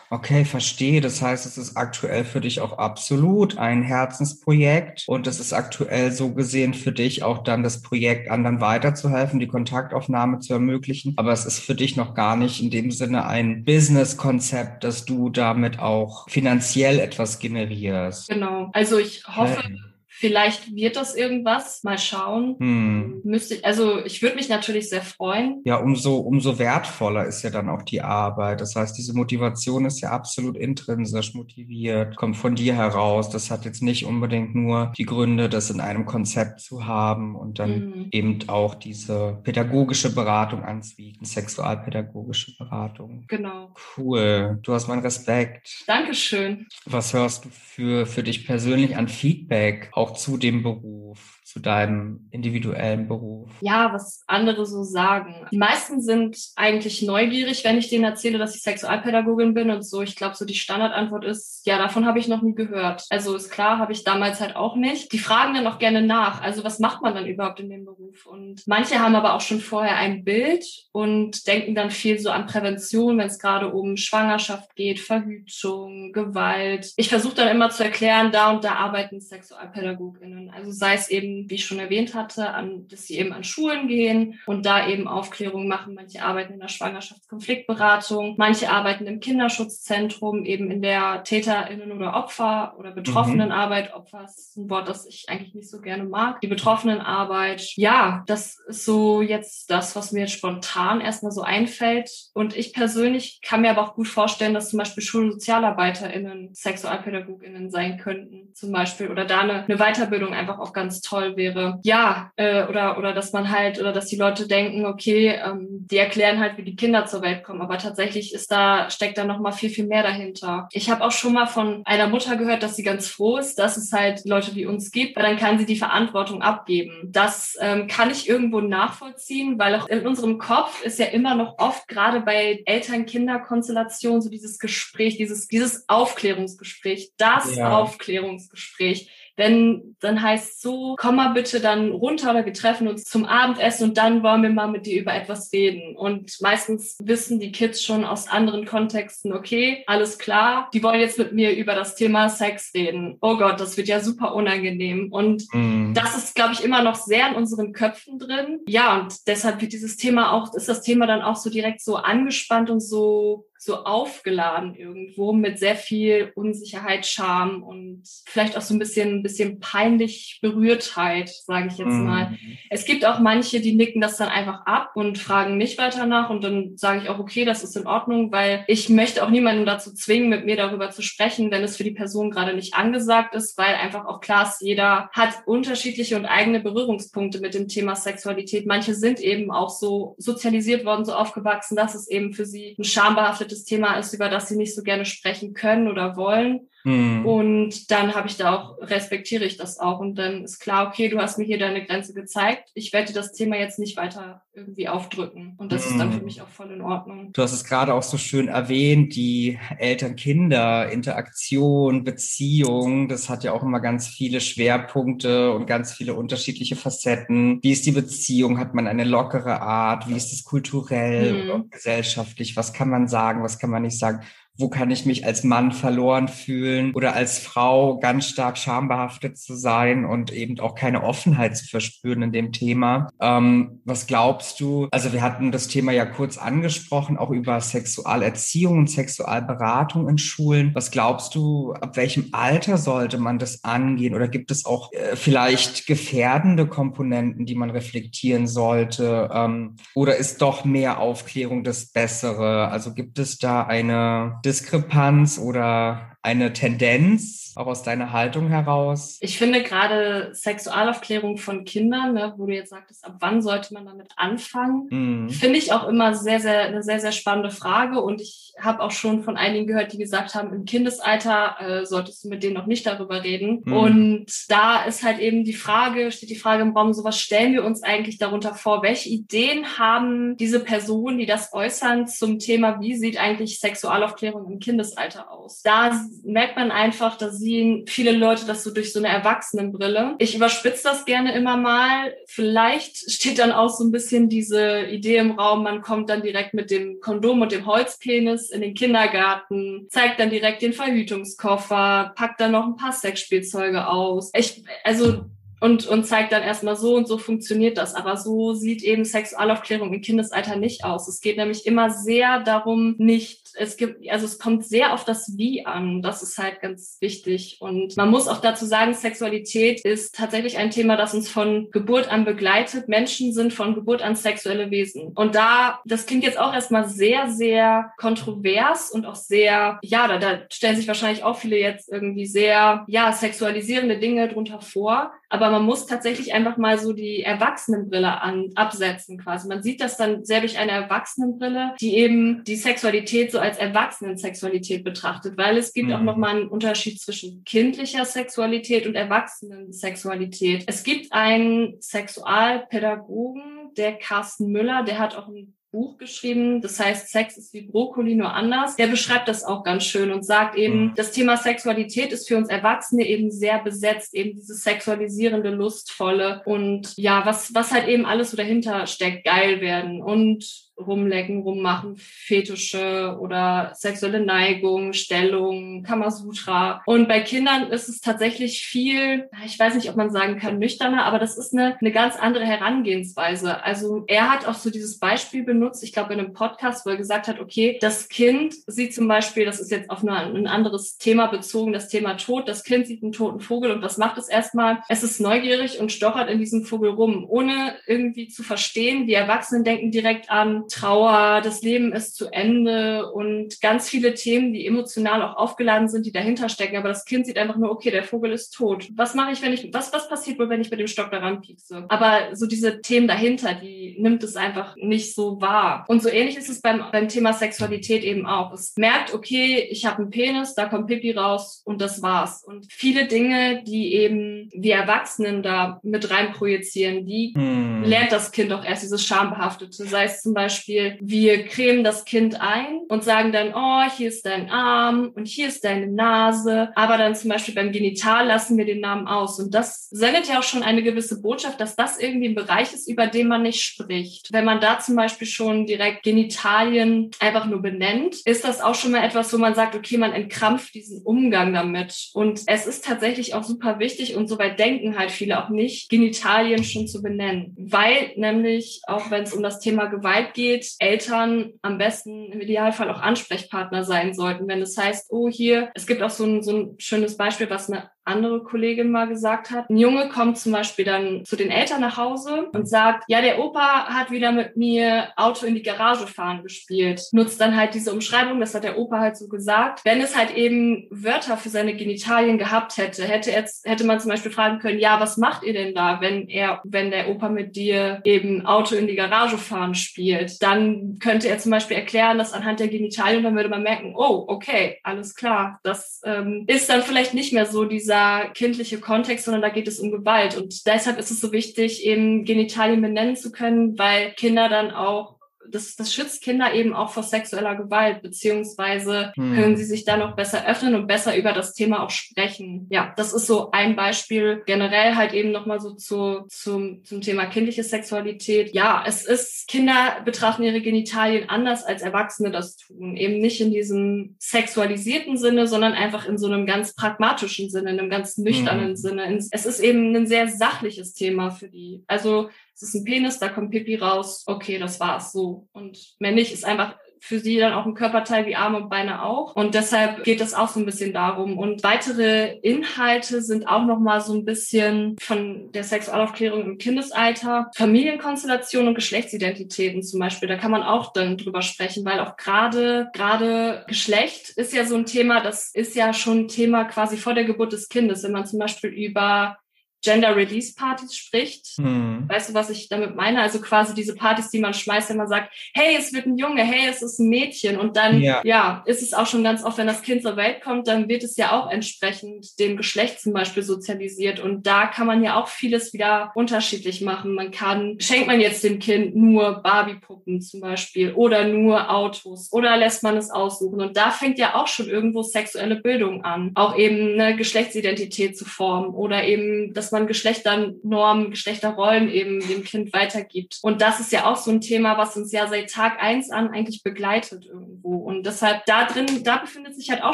Okay, verstehe. Das heißt, es ist aktuell für dich auch absolut ein Herzensprojekt und es ist aktuell so gesehen für dich auch dann das Projekt, anderen weiterzuhelfen, die Kontaktaufnahme zu ermöglichen. Aber es ist für dich noch gar nicht in dem Sinne ein Business-Konzept, dass du damit auch finanziell etwas generierst. Genau. Also ich hoffe, okay Vielleicht wird das irgendwas. Mal schauen. Hm. Müsste, also ich würde mich natürlich sehr freuen. Ja, umso, umso wertvoller ist ja dann auch die Arbeit. Das heißt, diese Motivation ist ja absolut intrinsisch motiviert, kommt von dir heraus. Das hat jetzt nicht unbedingt nur die Gründe, das in einem Konzept zu haben und dann mhm. eben auch diese pädagogische Beratung anzubieten, sexualpädagogische Beratung. Genau. Cool. Du hast meinen Respekt. Dankeschön. Was hörst du für, für dich persönlich an Feedback? Auch auch zu dem Beruf? Zu deinem individuellen Beruf? Ja, was andere so sagen. Die meisten sind eigentlich neugierig, wenn ich denen erzähle, dass ich Sexualpädagogin bin und so. Ich glaube, so die Standardantwort ist, ja, davon habe ich noch nie gehört. Also ist klar, habe ich damals halt auch nicht. Die fragen dann auch gerne nach. Also was macht man dann überhaupt in dem Beruf? Und manche haben aber auch schon vorher ein Bild und denken dann viel so an Prävention, wenn es gerade um Schwangerschaft geht, Verhütung, Gewalt. Ich versuche dann immer zu erklären, da und da arbeiten Sexualpädagoginnen. Also sei es eben wie ich schon erwähnt hatte, an, dass sie eben an Schulen gehen und da eben Aufklärung machen. Manche arbeiten in der Schwangerschaftskonfliktberatung, manche arbeiten im Kinderschutzzentrum, eben in der TäterInnen- oder Opfer- oder Betroffenenarbeit. Mhm. Opfer ist ein Wort, das ich eigentlich nicht so gerne mag. Die Betroffenenarbeit. Ja, das ist so jetzt das, was mir jetzt spontan erstmal so einfällt. Und ich persönlich kann mir aber auch gut vorstellen, dass zum Beispiel SchulsozialarbeiterInnen SexualpädagogInnen sein könnten, zum Beispiel, oder da eine, eine Weiterbildung einfach auch ganz toll wäre. Ja, äh, oder, oder dass man halt, oder dass die Leute denken, okay, ähm, die erklären halt, wie die Kinder zur Welt kommen. Aber tatsächlich ist da, steckt da noch mal viel, viel mehr dahinter. Ich habe auch schon mal von einer Mutter gehört, dass sie ganz froh ist, dass es halt Leute wie uns gibt, weil dann kann sie die Verantwortung abgeben. Das ähm, kann ich irgendwo nachvollziehen, weil auch in unserem Kopf ist ja immer noch oft gerade bei Eltern-Kinder-Konstellationen so dieses Gespräch, dieses, dieses Aufklärungsgespräch, das ja. Aufklärungsgespräch wenn dann heißt so, komm mal bitte dann runter oder wir treffen uns zum Abendessen und dann wollen wir mal mit dir über etwas reden. Und meistens wissen die Kids schon aus anderen Kontexten, okay, alles klar, die wollen jetzt mit mir über das Thema Sex reden. Oh Gott, das wird ja super unangenehm. Und mm. das ist, glaube ich, immer noch sehr in unseren Köpfen drin. Ja, und deshalb wird dieses Thema auch, ist das Thema dann auch so direkt so angespannt und so so aufgeladen irgendwo mit sehr viel Unsicherheit, Scham und vielleicht auch so ein bisschen, ein bisschen peinlich Berührtheit, sage ich jetzt mhm. mal. Es gibt auch manche, die nicken das dann einfach ab und fragen mich weiter nach und dann sage ich auch, okay, das ist in Ordnung, weil ich möchte auch niemanden dazu zwingen, mit mir darüber zu sprechen, wenn es für die Person gerade nicht angesagt ist, weil einfach auch klar ist, jeder hat unterschiedliche und eigene Berührungspunkte mit dem Thema Sexualität. Manche sind eben auch so sozialisiert worden, so aufgewachsen, dass es eben für sie ein schambehaftetes Thema ist, über das sie nicht so gerne sprechen können oder wollen. Mhm. Und dann habe ich da auch, respektiere ich das auch. Und dann ist klar, okay, du hast mir hier deine Grenze gezeigt. Ich werde das Thema jetzt nicht weiter irgendwie aufdrücken. Und das mhm. ist dann für hm. mich auch voll in Ordnung. Du hast es gerade auch so schön erwähnt, die Eltern-Kinder-Interaktion, Beziehung. Das hat ja auch immer ganz viele Schwerpunkte und ganz viele unterschiedliche Facetten. Wie ist die Beziehung? Hat man eine lockere Art? Wie ist es kulturell mhm. oder gesellschaftlich? Was kann man sagen? Was kann man nicht sagen? Wo kann ich mich als Mann verloren fühlen oder als Frau ganz stark schambehaftet zu sein und eben auch keine Offenheit zu verspüren in dem Thema. Ähm, was glaubst du? Also wir hatten das Thema ja kurz angesprochen, auch über Sexualerziehung und Sexualberatung in Schulen. Was glaubst du, ab welchem Alter sollte man das angehen? Oder gibt es auch äh, vielleicht gefährdende Komponenten, die man reflektieren sollte? Ähm, oder ist doch mehr Aufklärung das Bessere? Also gibt es da eine Diskrepanz oder eine Tendenz, auch aus deiner Haltung heraus? Ich finde gerade Sexualaufklärung von Kindern, ne, wo du jetzt sagtest, ab wann sollte man damit anfangen, mm. finde ich auch immer sehr, sehr, eine sehr, sehr spannende Frage. Und ich habe auch schon von einigen gehört, die gesagt haben, im Kindesalter äh, solltest du mit denen noch nicht darüber reden. Mm. Und da ist halt eben die Frage, steht die Frage im Raum, so was stellen wir uns eigentlich darunter vor? Welche Ideen haben diese Personen, die das äußern, zum Thema, wie sieht eigentlich Sexualaufklärung im Kindesalter aus? Da merkt man einfach, da sehen viele Leute das so durch so eine Erwachsenenbrille. Ich überspitze das gerne immer mal. Vielleicht steht dann auch so ein bisschen diese Idee im Raum, man kommt dann direkt mit dem Kondom und dem Holzpenis in den Kindergarten, zeigt dann direkt den Verhütungskoffer, packt dann noch ein paar Sexspielzeuge aus. Ich, also und, und zeigt dann erstmal so und so funktioniert das. Aber so sieht eben Sexualaufklärung im Kindesalter nicht aus. Es geht nämlich immer sehr darum, nicht es gibt, also es kommt sehr auf das Wie an. Das ist halt ganz wichtig. Und man muss auch dazu sagen, Sexualität ist tatsächlich ein Thema, das uns von Geburt an begleitet. Menschen sind von Geburt an sexuelle Wesen. Und da, das klingt jetzt auch erstmal sehr, sehr kontrovers und auch sehr, ja, da, da stellen sich wahrscheinlich auch viele jetzt irgendwie sehr, ja, sexualisierende Dinge drunter vor. Aber man muss tatsächlich einfach mal so die Erwachsenenbrille an, absetzen quasi. Man sieht das dann sehr durch eine Erwachsenenbrille, die eben die Sexualität so als Erwachsenensexualität betrachtet, weil es gibt mhm. auch nochmal einen Unterschied zwischen kindlicher Sexualität und Erwachsenensexualität. Es gibt einen Sexualpädagogen, der Carsten Müller, der hat auch ein Buch geschrieben, das heißt Sex ist wie Brokkoli nur anders. Der beschreibt das auch ganz schön und sagt eben, mhm. das Thema Sexualität ist für uns Erwachsene eben sehr besetzt, eben dieses sexualisierende, lustvolle und ja, was, was halt eben alles so dahinter steckt, geil werden und rumlecken, rummachen, Fetische oder sexuelle Neigung, Stellung, Kamasutra. Und bei Kindern ist es tatsächlich viel, ich weiß nicht, ob man sagen kann, nüchterner, aber das ist eine, eine ganz andere Herangehensweise. Also er hat auch so dieses Beispiel benutzt, ich glaube in einem Podcast, wo er gesagt hat, okay, das Kind sieht zum Beispiel, das ist jetzt auf eine, ein anderes Thema bezogen, das Thema Tod, das Kind sieht einen toten Vogel und was macht es erstmal? Es ist neugierig und stochert in diesem Vogel rum, ohne irgendwie zu verstehen. Die Erwachsenen denken direkt an, Trauer, das Leben ist zu Ende und ganz viele Themen, die emotional auch aufgeladen sind, die dahinter stecken. Aber das Kind sieht einfach nur, okay, der Vogel ist tot. Was mache ich, wenn ich, was, was passiert wohl, wenn ich mit dem Stock daran piekse? Aber so diese Themen dahinter, die nimmt es einfach nicht so wahr. Und so ähnlich ist es beim, beim Thema Sexualität eben auch. Es merkt, okay, ich habe einen Penis, da kommt Pipi raus und das war's. Und viele Dinge, die eben wir Erwachsenen da mit rein projizieren, die hm. lernt das Kind auch erst, dieses Schambehaftete. Sei es zum Beispiel Beispiel, wir cremen das Kind ein und sagen dann, oh, hier ist dein Arm und hier ist deine Nase. Aber dann zum Beispiel beim Genital lassen wir den Namen aus. Und das sendet ja auch schon eine gewisse Botschaft, dass das irgendwie ein Bereich ist, über den man nicht spricht. Wenn man da zum Beispiel schon direkt Genitalien einfach nur benennt, ist das auch schon mal etwas, wo man sagt, okay, man entkrampft diesen Umgang damit. Und es ist tatsächlich auch super wichtig und soweit denken halt viele auch nicht, Genitalien schon zu benennen. Weil nämlich, auch wenn es um das Thema Gewalt geht, Eltern am besten im Idealfall auch Ansprechpartner sein sollten. Wenn es heißt, oh hier, es gibt auch so ein, so ein schönes Beispiel, was eine andere Kollegin mal gesagt hat. Ein Junge kommt zum Beispiel dann zu den Eltern nach Hause und sagt, ja, der Opa hat wieder mit mir Auto in die Garage fahren gespielt. Nutzt dann halt diese Umschreibung, das hat der Opa halt so gesagt. Wenn es halt eben Wörter für seine Genitalien gehabt hätte, hätte jetzt, hätte man zum Beispiel fragen können, ja, was macht ihr denn da, wenn er, wenn der Opa mit dir eben Auto in die Garage fahren spielt? Dann könnte er zum Beispiel erklären, dass anhand der Genitalien, dann würde man merken, oh, okay, alles klar. Das ähm, ist dann vielleicht nicht mehr so dieser dieser kindliche Kontext, sondern da geht es um Gewalt. Und deshalb ist es so wichtig, eben Genitalien benennen zu können, weil Kinder dann auch das, das schützt Kinder eben auch vor sexueller Gewalt, beziehungsweise hm. können sie sich da noch besser öffnen und besser über das Thema auch sprechen. Ja, das ist so ein Beispiel. Generell halt eben nochmal so zu, zum, zum Thema kindliche Sexualität. Ja, es ist, Kinder betrachten ihre Genitalien anders als Erwachsene das tun. Eben nicht in diesem sexualisierten Sinne, sondern einfach in so einem ganz pragmatischen Sinne, in einem ganz nüchternen hm. Sinne. Es ist eben ein sehr sachliches Thema für die. Also es ist ein Penis, da kommt Pipi raus, okay, das war's so. Und männlich ist einfach für sie dann auch ein Körperteil wie Arme und Beine auch. Und deshalb geht es auch so ein bisschen darum. Und weitere Inhalte sind auch nochmal so ein bisschen von der Sexualaufklärung im Kindesalter. Familienkonstellationen und Geschlechtsidentitäten zum Beispiel. Da kann man auch dann drüber sprechen, weil auch gerade, gerade Geschlecht ist ja so ein Thema, das ist ja schon ein Thema quasi vor der Geburt des Kindes. Wenn man zum Beispiel über Gender Release Partys spricht. Hm. Weißt du, was ich damit meine? Also quasi diese Partys, die man schmeißt, wenn man sagt, hey, es wird ein Junge, hey, es ist ein Mädchen. Und dann, ja. ja, ist es auch schon ganz oft, wenn das Kind zur Welt kommt, dann wird es ja auch entsprechend dem Geschlecht zum Beispiel sozialisiert. Und da kann man ja auch vieles wieder unterschiedlich machen. Man kann, schenkt man jetzt dem Kind nur Barbie-Puppen zum Beispiel oder nur Autos oder lässt man es aussuchen? Und da fängt ja auch schon irgendwo sexuelle Bildung an. Auch eben eine Geschlechtsidentität zu formen oder eben, dass man man Geschlechternormen, Geschlechterrollen eben dem Kind weitergibt. Und das ist ja auch so ein Thema, was uns ja seit Tag eins an eigentlich begleitet irgendwo. Und deshalb da drin, da befindet sich halt auch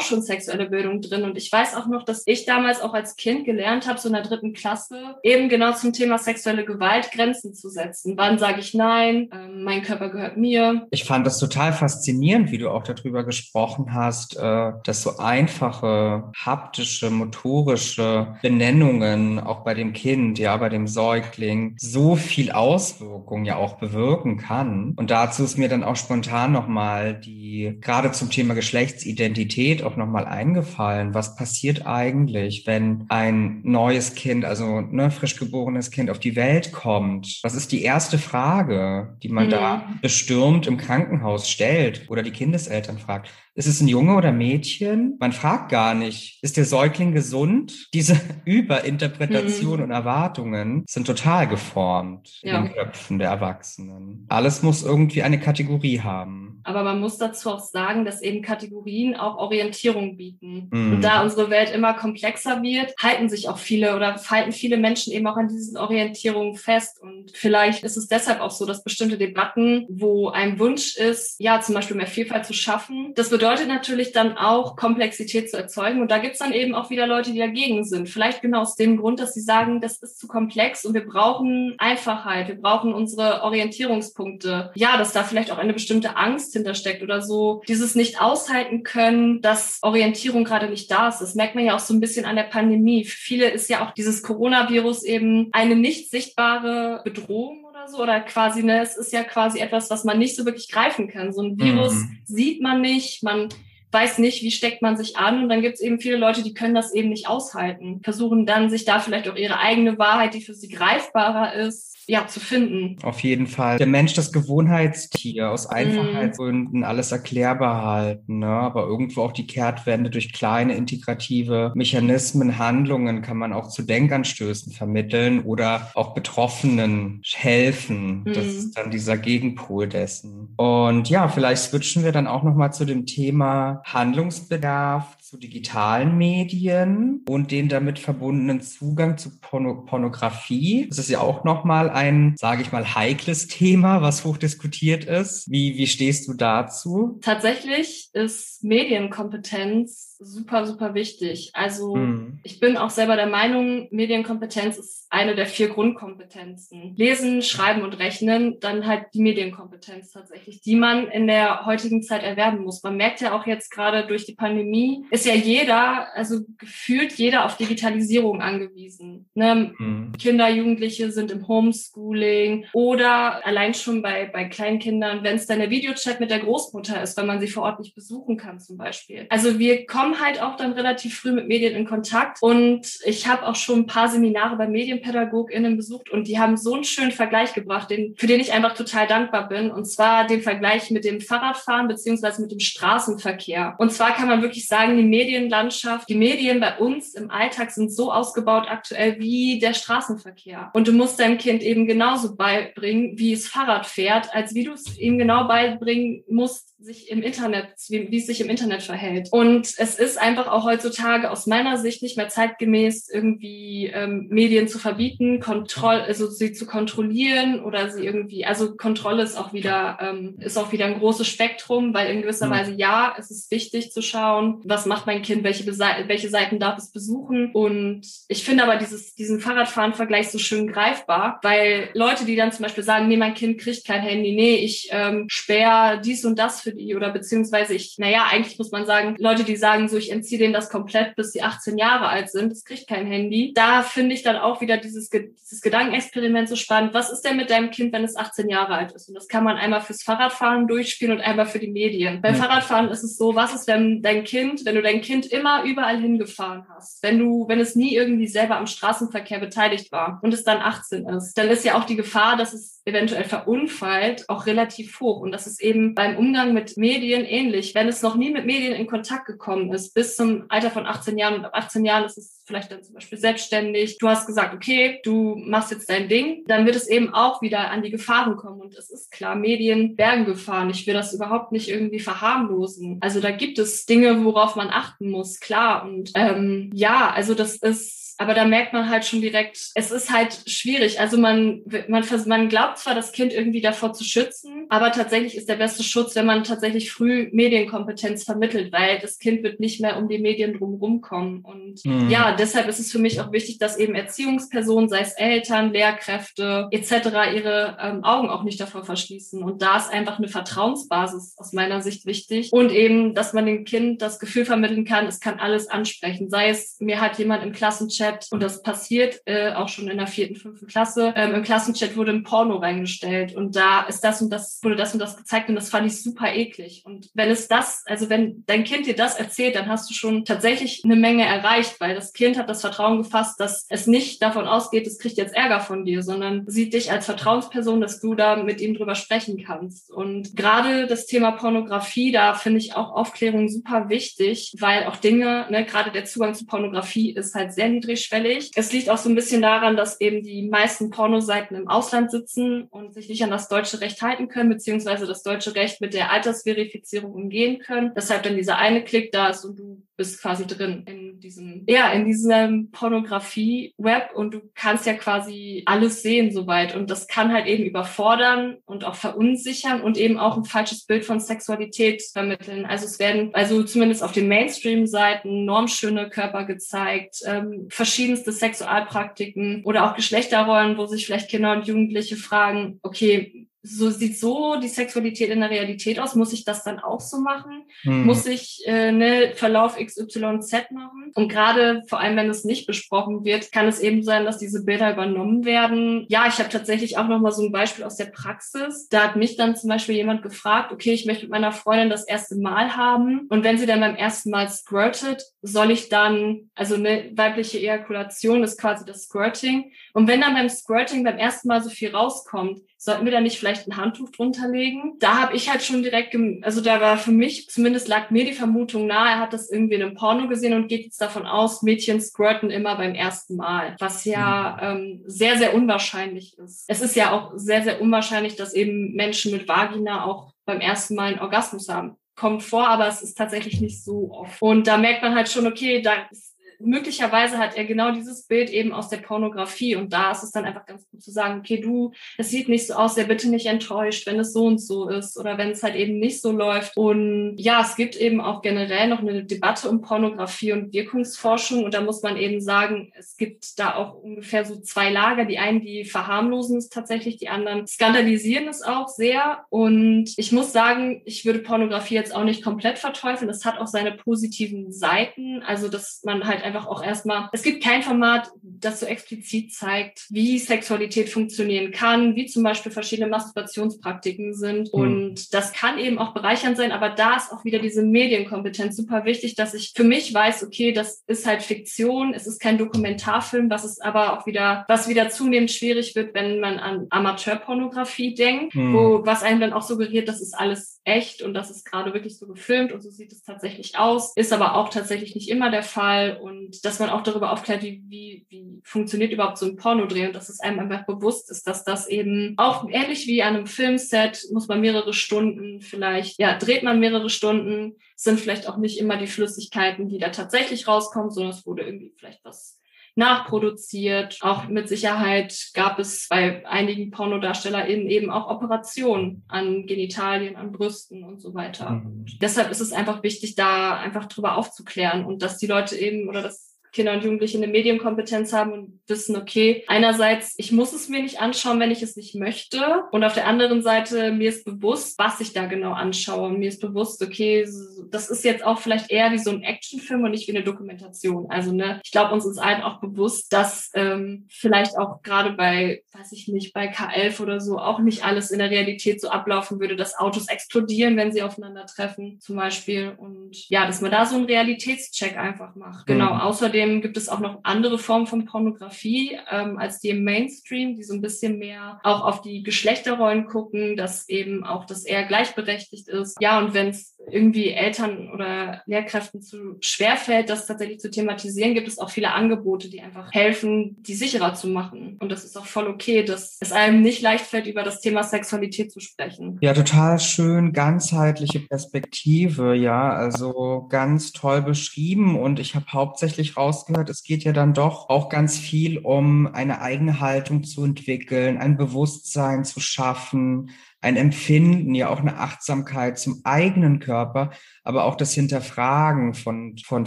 schon sexuelle Bildung drin. Und ich weiß auch noch, dass ich damals auch als Kind gelernt habe, so in der dritten Klasse, eben genau zum Thema sexuelle Gewalt Grenzen zu setzen. Wann sage ich nein? Ähm, mein Körper gehört mir. Ich fand das total faszinierend, wie du auch darüber gesprochen hast, äh, dass so einfache haptische, motorische Benennungen auch bei bei dem Kind, ja, bei dem Säugling so viel Auswirkung ja auch bewirken kann. Und dazu ist mir dann auch spontan nochmal die, gerade zum Thema Geschlechtsidentität auch nochmal eingefallen. Was passiert eigentlich, wenn ein neues Kind, also ne, frisch geborenes Kind auf die Welt kommt? Was ist die erste Frage, die man mhm. da bestürmt im Krankenhaus stellt oder die Kindeseltern fragt? Ist es ein Junge oder Mädchen? Man fragt gar nicht, ist der Säugling gesund? Diese (laughs) Überinterpretation mhm. und Erwartungen sind total geformt ja. in den Köpfen der Erwachsenen. Alles muss irgendwie eine Kategorie haben. Aber man muss dazu auch sagen, dass eben Kategorien auch Orientierung bieten. Mhm. Und da unsere Welt immer komplexer wird, halten sich auch viele oder halten viele Menschen eben auch an diesen Orientierungen fest. Und vielleicht ist es deshalb auch so, dass bestimmte Debatten, wo ein Wunsch ist, ja, zum Beispiel mehr Vielfalt zu schaffen, das bedeutet natürlich dann auch, Komplexität zu erzeugen. Und da gibt's dann eben auch wieder Leute, die dagegen sind. Vielleicht genau aus dem Grund, dass sie sagen, das ist zu komplex und wir brauchen Einfachheit, wir brauchen unsere Orientierungspunkte. Ja, dass da vielleicht auch eine bestimmte Angst hintersteckt oder so. Dieses nicht aushalten können, dass Orientierung gerade nicht da ist. Das merkt man ja auch so ein bisschen an der Pandemie. Für viele ist ja auch dieses Coronavirus eben eine nicht sichtbare Bedrohung oder so oder quasi, ne, es ist ja quasi etwas, was man nicht so wirklich greifen kann. So ein Virus mhm. sieht man nicht, man weiß nicht, wie steckt man sich an. Und dann gibt es eben viele Leute, die können das eben nicht aushalten, versuchen dann sich da vielleicht auch ihre eigene Wahrheit, die für sie greifbarer ist, ja, zu finden. Auf jeden Fall. Der Mensch, das Gewohnheitstier, aus mhm. Einfachheitsgründen mm. alles erklärbar halten, ne? aber irgendwo auch die Kehrtwende durch kleine integrative Mechanismen, Handlungen kann man auch zu Denkanstößen vermitteln oder auch Betroffenen helfen. Mm. Das mhm. ist dann dieser Gegenpol dessen. Und ja, vielleicht switchen wir dann auch nochmal zu dem Thema Handlungsbedarf zu digitalen Medien und den damit verbundenen Zugang zu Porno Pornografie. Das ist ja auch nochmal ein, sage ich mal, heikles Thema, was hochdiskutiert ist. Wie, wie stehst du dazu? Tatsächlich ist Medienkompetenz super, super wichtig. Also mhm. ich bin auch selber der Meinung, Medienkompetenz ist eine der vier Grundkompetenzen. Lesen, schreiben und rechnen, dann halt die Medienkompetenz tatsächlich, die man in der heutigen Zeit erwerben muss. Man merkt ja auch jetzt gerade durch die Pandemie, ist ja jeder, also gefühlt jeder auf Digitalisierung angewiesen. Ne? Mhm. Kinder, Jugendliche sind im Homeschooling oder allein schon bei, bei kleinen Kindern, wenn es dann der Videochat mit der Großmutter ist, wenn man sie vor Ort nicht besuchen kann zum Beispiel. Also wir kommen halt auch dann relativ früh mit Medien in Kontakt. Und ich habe auch schon ein paar Seminare bei MedienpädagogInnen besucht und die haben so einen schönen Vergleich gebracht, den, für den ich einfach total dankbar bin. Und zwar den Vergleich mit dem Fahrradfahren beziehungsweise mit dem Straßenverkehr. Und zwar kann man wirklich sagen, die Medienlandschaft, die Medien bei uns im Alltag sind so ausgebaut aktuell wie der Straßenverkehr. Und du musst deinem Kind eben genauso beibringen, wie es Fahrrad fährt, als wie du es ihm genau beibringen musst, sich im Internet, wie, wie es sich im Internet verhält. Und es ist einfach auch heutzutage aus meiner Sicht nicht mehr zeitgemäß, irgendwie ähm, Medien zu verbieten, Kontroll, also sie zu kontrollieren oder sie irgendwie, also Kontrolle ist auch wieder, ähm, ist auch wieder ein großes Spektrum, weil in gewisser mhm. Weise ja, es ist wichtig zu schauen, was macht mein Kind, welche, welche Seiten darf es besuchen. Und ich finde aber dieses, diesen Fahrradfahren-Vergleich so schön greifbar, weil Leute, die dann zum Beispiel sagen, nee, mein Kind kriegt kein Handy, nee, ich ähm, sperre dies und das für für die oder beziehungsweise ich, naja, eigentlich muss man sagen, Leute, die sagen so, ich entziehe denen das komplett, bis sie 18 Jahre alt sind, das kriegt kein Handy. Da finde ich dann auch wieder dieses, dieses Gedankenexperiment so spannend. Was ist denn mit deinem Kind, wenn es 18 Jahre alt ist? Und das kann man einmal fürs Fahrradfahren durchspielen und einmal für die Medien. Beim ja. Fahrradfahren ist es so, was ist, wenn dein Kind, wenn du dein Kind immer überall hingefahren hast, wenn du, wenn es nie irgendwie selber am Straßenverkehr beteiligt war und es dann 18 ist, dann ist ja auch die Gefahr, dass es eventuell verunfallt, auch relativ hoch. Und das ist eben beim Umgang mit Medien ähnlich. Wenn es noch nie mit Medien in Kontakt gekommen ist, bis zum Alter von 18 Jahren und ab 18 Jahren ist es vielleicht dann zum Beispiel selbstständig. Du hast gesagt, okay, du machst jetzt dein Ding, dann wird es eben auch wieder an die Gefahren kommen. Und es ist klar, Medien bergen Gefahren. Ich will das überhaupt nicht irgendwie verharmlosen. Also da gibt es Dinge, worauf man achten muss, klar. Und ähm, ja, also das ist aber da merkt man halt schon direkt, es ist halt schwierig. Also man, man, man glaubt zwar, das Kind irgendwie davor zu schützen, aber tatsächlich ist der beste Schutz, wenn man tatsächlich früh Medienkompetenz vermittelt, weil das Kind wird nicht mehr um die Medien drumherum kommen. Und mhm. ja, deshalb ist es für mich auch wichtig, dass eben Erziehungspersonen, sei es Eltern, Lehrkräfte etc., ihre ähm, Augen auch nicht davor verschließen. Und da ist einfach eine Vertrauensbasis aus meiner Sicht wichtig. Und eben, dass man dem Kind das Gefühl vermitteln kann, es kann alles ansprechen. Sei es, mir hat jemand im Klassenchat Klassenchat, und das passiert äh, auch schon in der vierten, fünften Klasse, ähm, im Klassenchat wurde ein Porno reingestellt und da ist das und das, wurde das und das gezeigt und das fand ich super eklig. Und wenn es das, also wenn dein Kind dir das erzählt, dann hast du schon tatsächlich eine Menge erreicht, weil das Kind hat das Vertrauen gefasst, dass es nicht davon ausgeht, es kriegt jetzt Ärger von dir, sondern sieht dich als Vertrauensperson, dass du da mit ihm drüber sprechen kannst. Und gerade das Thema Pornografie, da finde ich auch Aufklärung super wichtig, weil auch Dinge, ne, gerade der Zugang zu Pornografie ist halt sehr niedrig niedrigschwellig. Es liegt auch so ein bisschen daran, dass eben die meisten Pornoseiten im Ausland sitzen und sich nicht an das deutsche Recht halten können, beziehungsweise das deutsche Recht mit der Altersverifizierung umgehen können. Deshalb dann dieser eine Klick da ist und du bist quasi drin in diesem, ja, in diesem Pornografie-Web und du kannst ja quasi alles sehen soweit. Und das kann halt eben überfordern und auch verunsichern und eben auch ein falsches Bild von Sexualität vermitteln. Also es werden, also zumindest auf den Mainstream-Seiten normschöne Körper gezeigt, ähm, verschiedenste Sexualpraktiken oder auch Geschlechterrollen, wo sich vielleicht Kinder und Jugendliche fragen, okay, so sieht so die Sexualität in der Realität aus. Muss ich das dann auch so machen? Hm. Muss ich äh, ne, Verlauf XYZ machen? Und gerade vor allem, wenn es nicht besprochen wird, kann es eben sein, dass diese Bilder übernommen werden. Ja, ich habe tatsächlich auch noch mal so ein Beispiel aus der Praxis. Da hat mich dann zum Beispiel jemand gefragt, okay, ich möchte mit meiner Freundin das erste Mal haben. Und wenn sie dann beim ersten Mal squirtet, soll ich dann, also eine weibliche Ejakulation ist quasi das Squirting. Und wenn dann beim Squirting beim ersten Mal so viel rauskommt, sollten wir da nicht vielleicht ein Handtuch drunter legen? Da habe ich halt schon direkt, also da war für mich, zumindest lag mir die Vermutung nahe, er hat das irgendwie in einem Porno gesehen und geht jetzt davon aus, Mädchen squirten immer beim ersten Mal, was ja mhm. ähm, sehr, sehr unwahrscheinlich ist. Es ist ja auch sehr, sehr unwahrscheinlich, dass eben Menschen mit Vagina auch beim ersten Mal einen Orgasmus haben kommt vor, aber es ist tatsächlich nicht so oft. Und da merkt man halt schon, okay, da ist möglicherweise hat er genau dieses Bild eben aus der Pornografie und da ist es dann einfach ganz gut zu sagen, okay, du, es sieht nicht so aus, der bitte nicht enttäuscht, wenn es so und so ist oder wenn es halt eben nicht so läuft. Und ja, es gibt eben auch generell noch eine Debatte um Pornografie und Wirkungsforschung und da muss man eben sagen, es gibt da auch ungefähr so zwei Lager. Die einen, die verharmlosen es tatsächlich, die anderen skandalisieren es auch sehr und ich muss sagen, ich würde Pornografie jetzt auch nicht komplett verteufeln. Es hat auch seine positiven Seiten, also dass man halt einfach auch erstmal, es gibt kein Format, das so explizit zeigt, wie Sexualität funktionieren kann, wie zum Beispiel verschiedene Masturbationspraktiken sind. Mhm. Und das kann eben auch bereichernd sein, aber da ist auch wieder diese Medienkompetenz super wichtig, dass ich für mich weiß, okay, das ist halt Fiktion, es ist kein Dokumentarfilm, was ist aber auch wieder, was wieder zunehmend schwierig wird, wenn man an Amateurpornografie denkt, mhm. wo, was einem dann auch suggeriert, das ist alles echt und das ist gerade wirklich so gefilmt und so sieht es tatsächlich aus, ist aber auch tatsächlich nicht immer der Fall und und dass man auch darüber aufklärt, wie, wie, wie funktioniert überhaupt so ein Pornodreh und dass es einem einfach bewusst ist, dass das eben auch ähnlich wie an einem Filmset muss man mehrere Stunden vielleicht, ja, dreht man mehrere Stunden, sind vielleicht auch nicht immer die Flüssigkeiten, die da tatsächlich rauskommen, sondern es wurde irgendwie vielleicht was nachproduziert. Auch mit Sicherheit gab es bei einigen PornodarstellerInnen eben auch Operationen an Genitalien, an Brüsten und so weiter. Mhm. Deshalb ist es einfach wichtig, da einfach drüber aufzuklären und dass die Leute eben oder dass Kinder und Jugendliche eine Medienkompetenz haben und wissen, okay, einerseits, ich muss es mir nicht anschauen, wenn ich es nicht möchte. Und auf der anderen Seite, mir ist bewusst, was ich da genau anschaue. Und mir ist bewusst, okay, das ist jetzt auch vielleicht eher wie so ein Actionfilm und nicht wie eine Dokumentation. Also, ne, ich glaube, uns ist allen auch bewusst, dass ähm, vielleicht auch gerade bei, weiß ich nicht, bei K11 oder so auch nicht alles in der Realität so ablaufen würde, dass Autos explodieren, wenn sie aufeinandertreffen, zum Beispiel. Und ja, dass man da so einen Realitätscheck einfach macht. Genau. Mhm. Außerdem Außerdem gibt es auch noch andere Formen von Pornografie ähm, als die im Mainstream, die so ein bisschen mehr auch auf die Geschlechterrollen gucken, dass eben auch das eher gleichberechtigt ist. Ja, und wenn es irgendwie Eltern oder Lehrkräften zu schwer fällt, das tatsächlich zu thematisieren, gibt es auch viele Angebote, die einfach helfen, die sicherer zu machen. Und das ist auch voll okay, dass es einem nicht leicht fällt, über das Thema Sexualität zu sprechen. Ja, total schön, ganzheitliche Perspektive, ja, also ganz toll beschrieben. Und ich habe hauptsächlich raus rausgehört, es geht ja dann doch auch ganz viel um eine eigene Haltung zu entwickeln, ein Bewusstsein zu schaffen, ein Empfinden, ja auch eine Achtsamkeit zum eigenen Körper, aber auch das Hinterfragen von, von,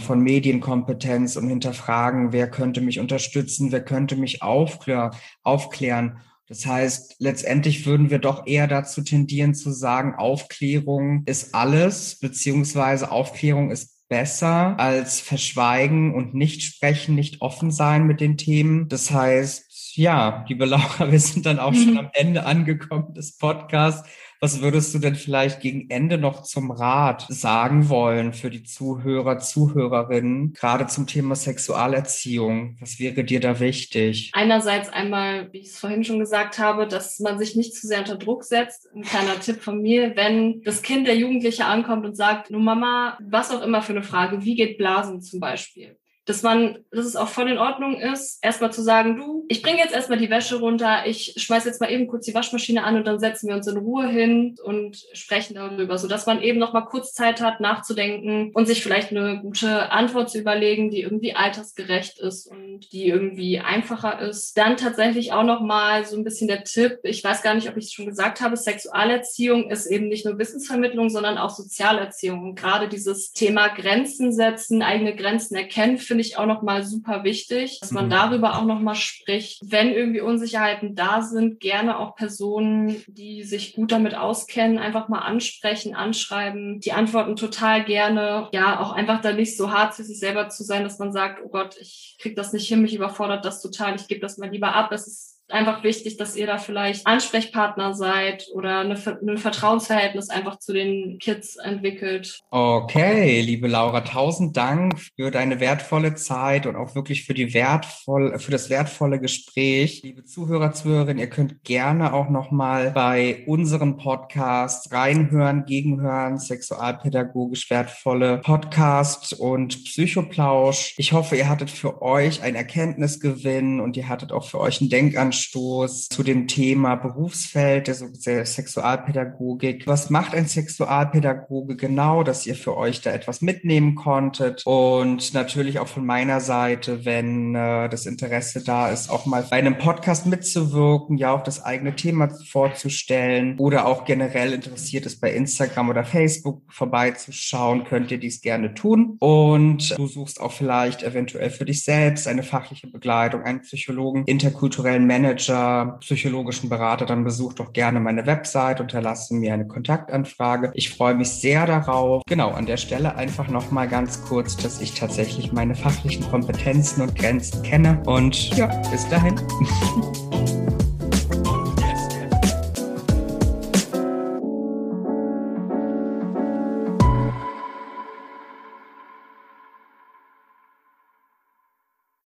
von Medienkompetenz und Hinterfragen, wer könnte mich unterstützen, wer könnte mich aufklär, aufklären. Das heißt, letztendlich würden wir doch eher dazu tendieren zu sagen, Aufklärung ist alles, beziehungsweise Aufklärung ist besser als verschweigen und nicht sprechen, nicht offen sein mit den Themen. Das heißt, ja, liebe Laura, wir sind dann auch mhm. schon am Ende angekommen des Podcasts. Was würdest du denn vielleicht gegen Ende noch zum Rat sagen wollen für die Zuhörer, Zuhörerinnen, gerade zum Thema Sexualerziehung? Was wäre dir da wichtig? Einerseits einmal, wie ich es vorhin schon gesagt habe, dass man sich nicht zu sehr unter Druck setzt. Ein kleiner Tipp von mir, wenn das Kind der Jugendliche ankommt und sagt, nur Mama, was auch immer für eine Frage, wie geht Blasen zum Beispiel? Dass man, dass es auch voll in Ordnung ist, erstmal zu sagen, du, ich bringe jetzt erstmal die Wäsche runter, ich schmeiß jetzt mal eben kurz die Waschmaschine an und dann setzen wir uns in Ruhe hin und sprechen darüber, so dass man eben noch mal kurz Zeit hat, nachzudenken und sich vielleicht eine gute Antwort zu überlegen, die irgendwie altersgerecht ist und die irgendwie einfacher ist. Dann tatsächlich auch noch mal so ein bisschen der Tipp, ich weiß gar nicht, ob ich es schon gesagt habe, Sexualerziehung ist eben nicht nur Wissensvermittlung, sondern auch Sozialerziehung. Und gerade dieses Thema Grenzen setzen, eigene Grenzen erkennen, finde ich auch nochmal super wichtig, dass man mhm. darüber auch nochmal spricht. Wenn irgendwie Unsicherheiten da sind, gerne auch Personen, die sich gut damit auskennen, einfach mal ansprechen, anschreiben. Die antworten total gerne. Ja, auch einfach da nicht so hart für sich selber zu sein, dass man sagt, oh Gott, ich krieg das nicht hin, mich überfordert das total, ich gebe das mal lieber ab. Es ist einfach wichtig, dass ihr da vielleicht Ansprechpartner seid oder eine, ein Vertrauensverhältnis einfach zu den Kids entwickelt. Okay, liebe Laura, tausend Dank für deine wertvolle Zeit und auch wirklich für die wertvoll, für das wertvolle Gespräch. Liebe Zuhörer, Zuhörerinnen, ihr könnt gerne auch nochmal bei unseren Podcasts reinhören, gegenhören, sexualpädagogisch wertvolle Podcast und Psychoplausch. Ich hoffe, ihr hattet für euch einen Erkenntnisgewinn und ihr hattet auch für euch einen Denkanstoß Denkanstoß zu dem Thema Berufsfeld der Sexualpädagogik. Was macht ein Sexualpädagoge genau, dass ihr für euch da etwas mitnehmen konntet? Und natürlich auch von meiner Seite, wenn äh, das Interesse da ist, auch mal bei einem Podcast mitzuwirken, ja auch das eigene Thema vorzustellen oder auch generell interessiert ist, bei Instagram oder Facebook vorbeizuschauen, könnt ihr dies gerne tun. Und du suchst auch vielleicht eventuell für dich selbst eine fachliche Begleitung, einen Psychologen, interkulturellen Manager, psychologischen Berater, dann besuch doch gerne meine Website und hinterlasse mir eine Kontaktanfrage. Ich freue mich sehr darauf. Genau, an der Stelle einfach nochmal ganz kurz, dass ich tatsächlich meine fachlichen Kompetenzen und Grenzen kenne. Und ja, bis dahin. (laughs)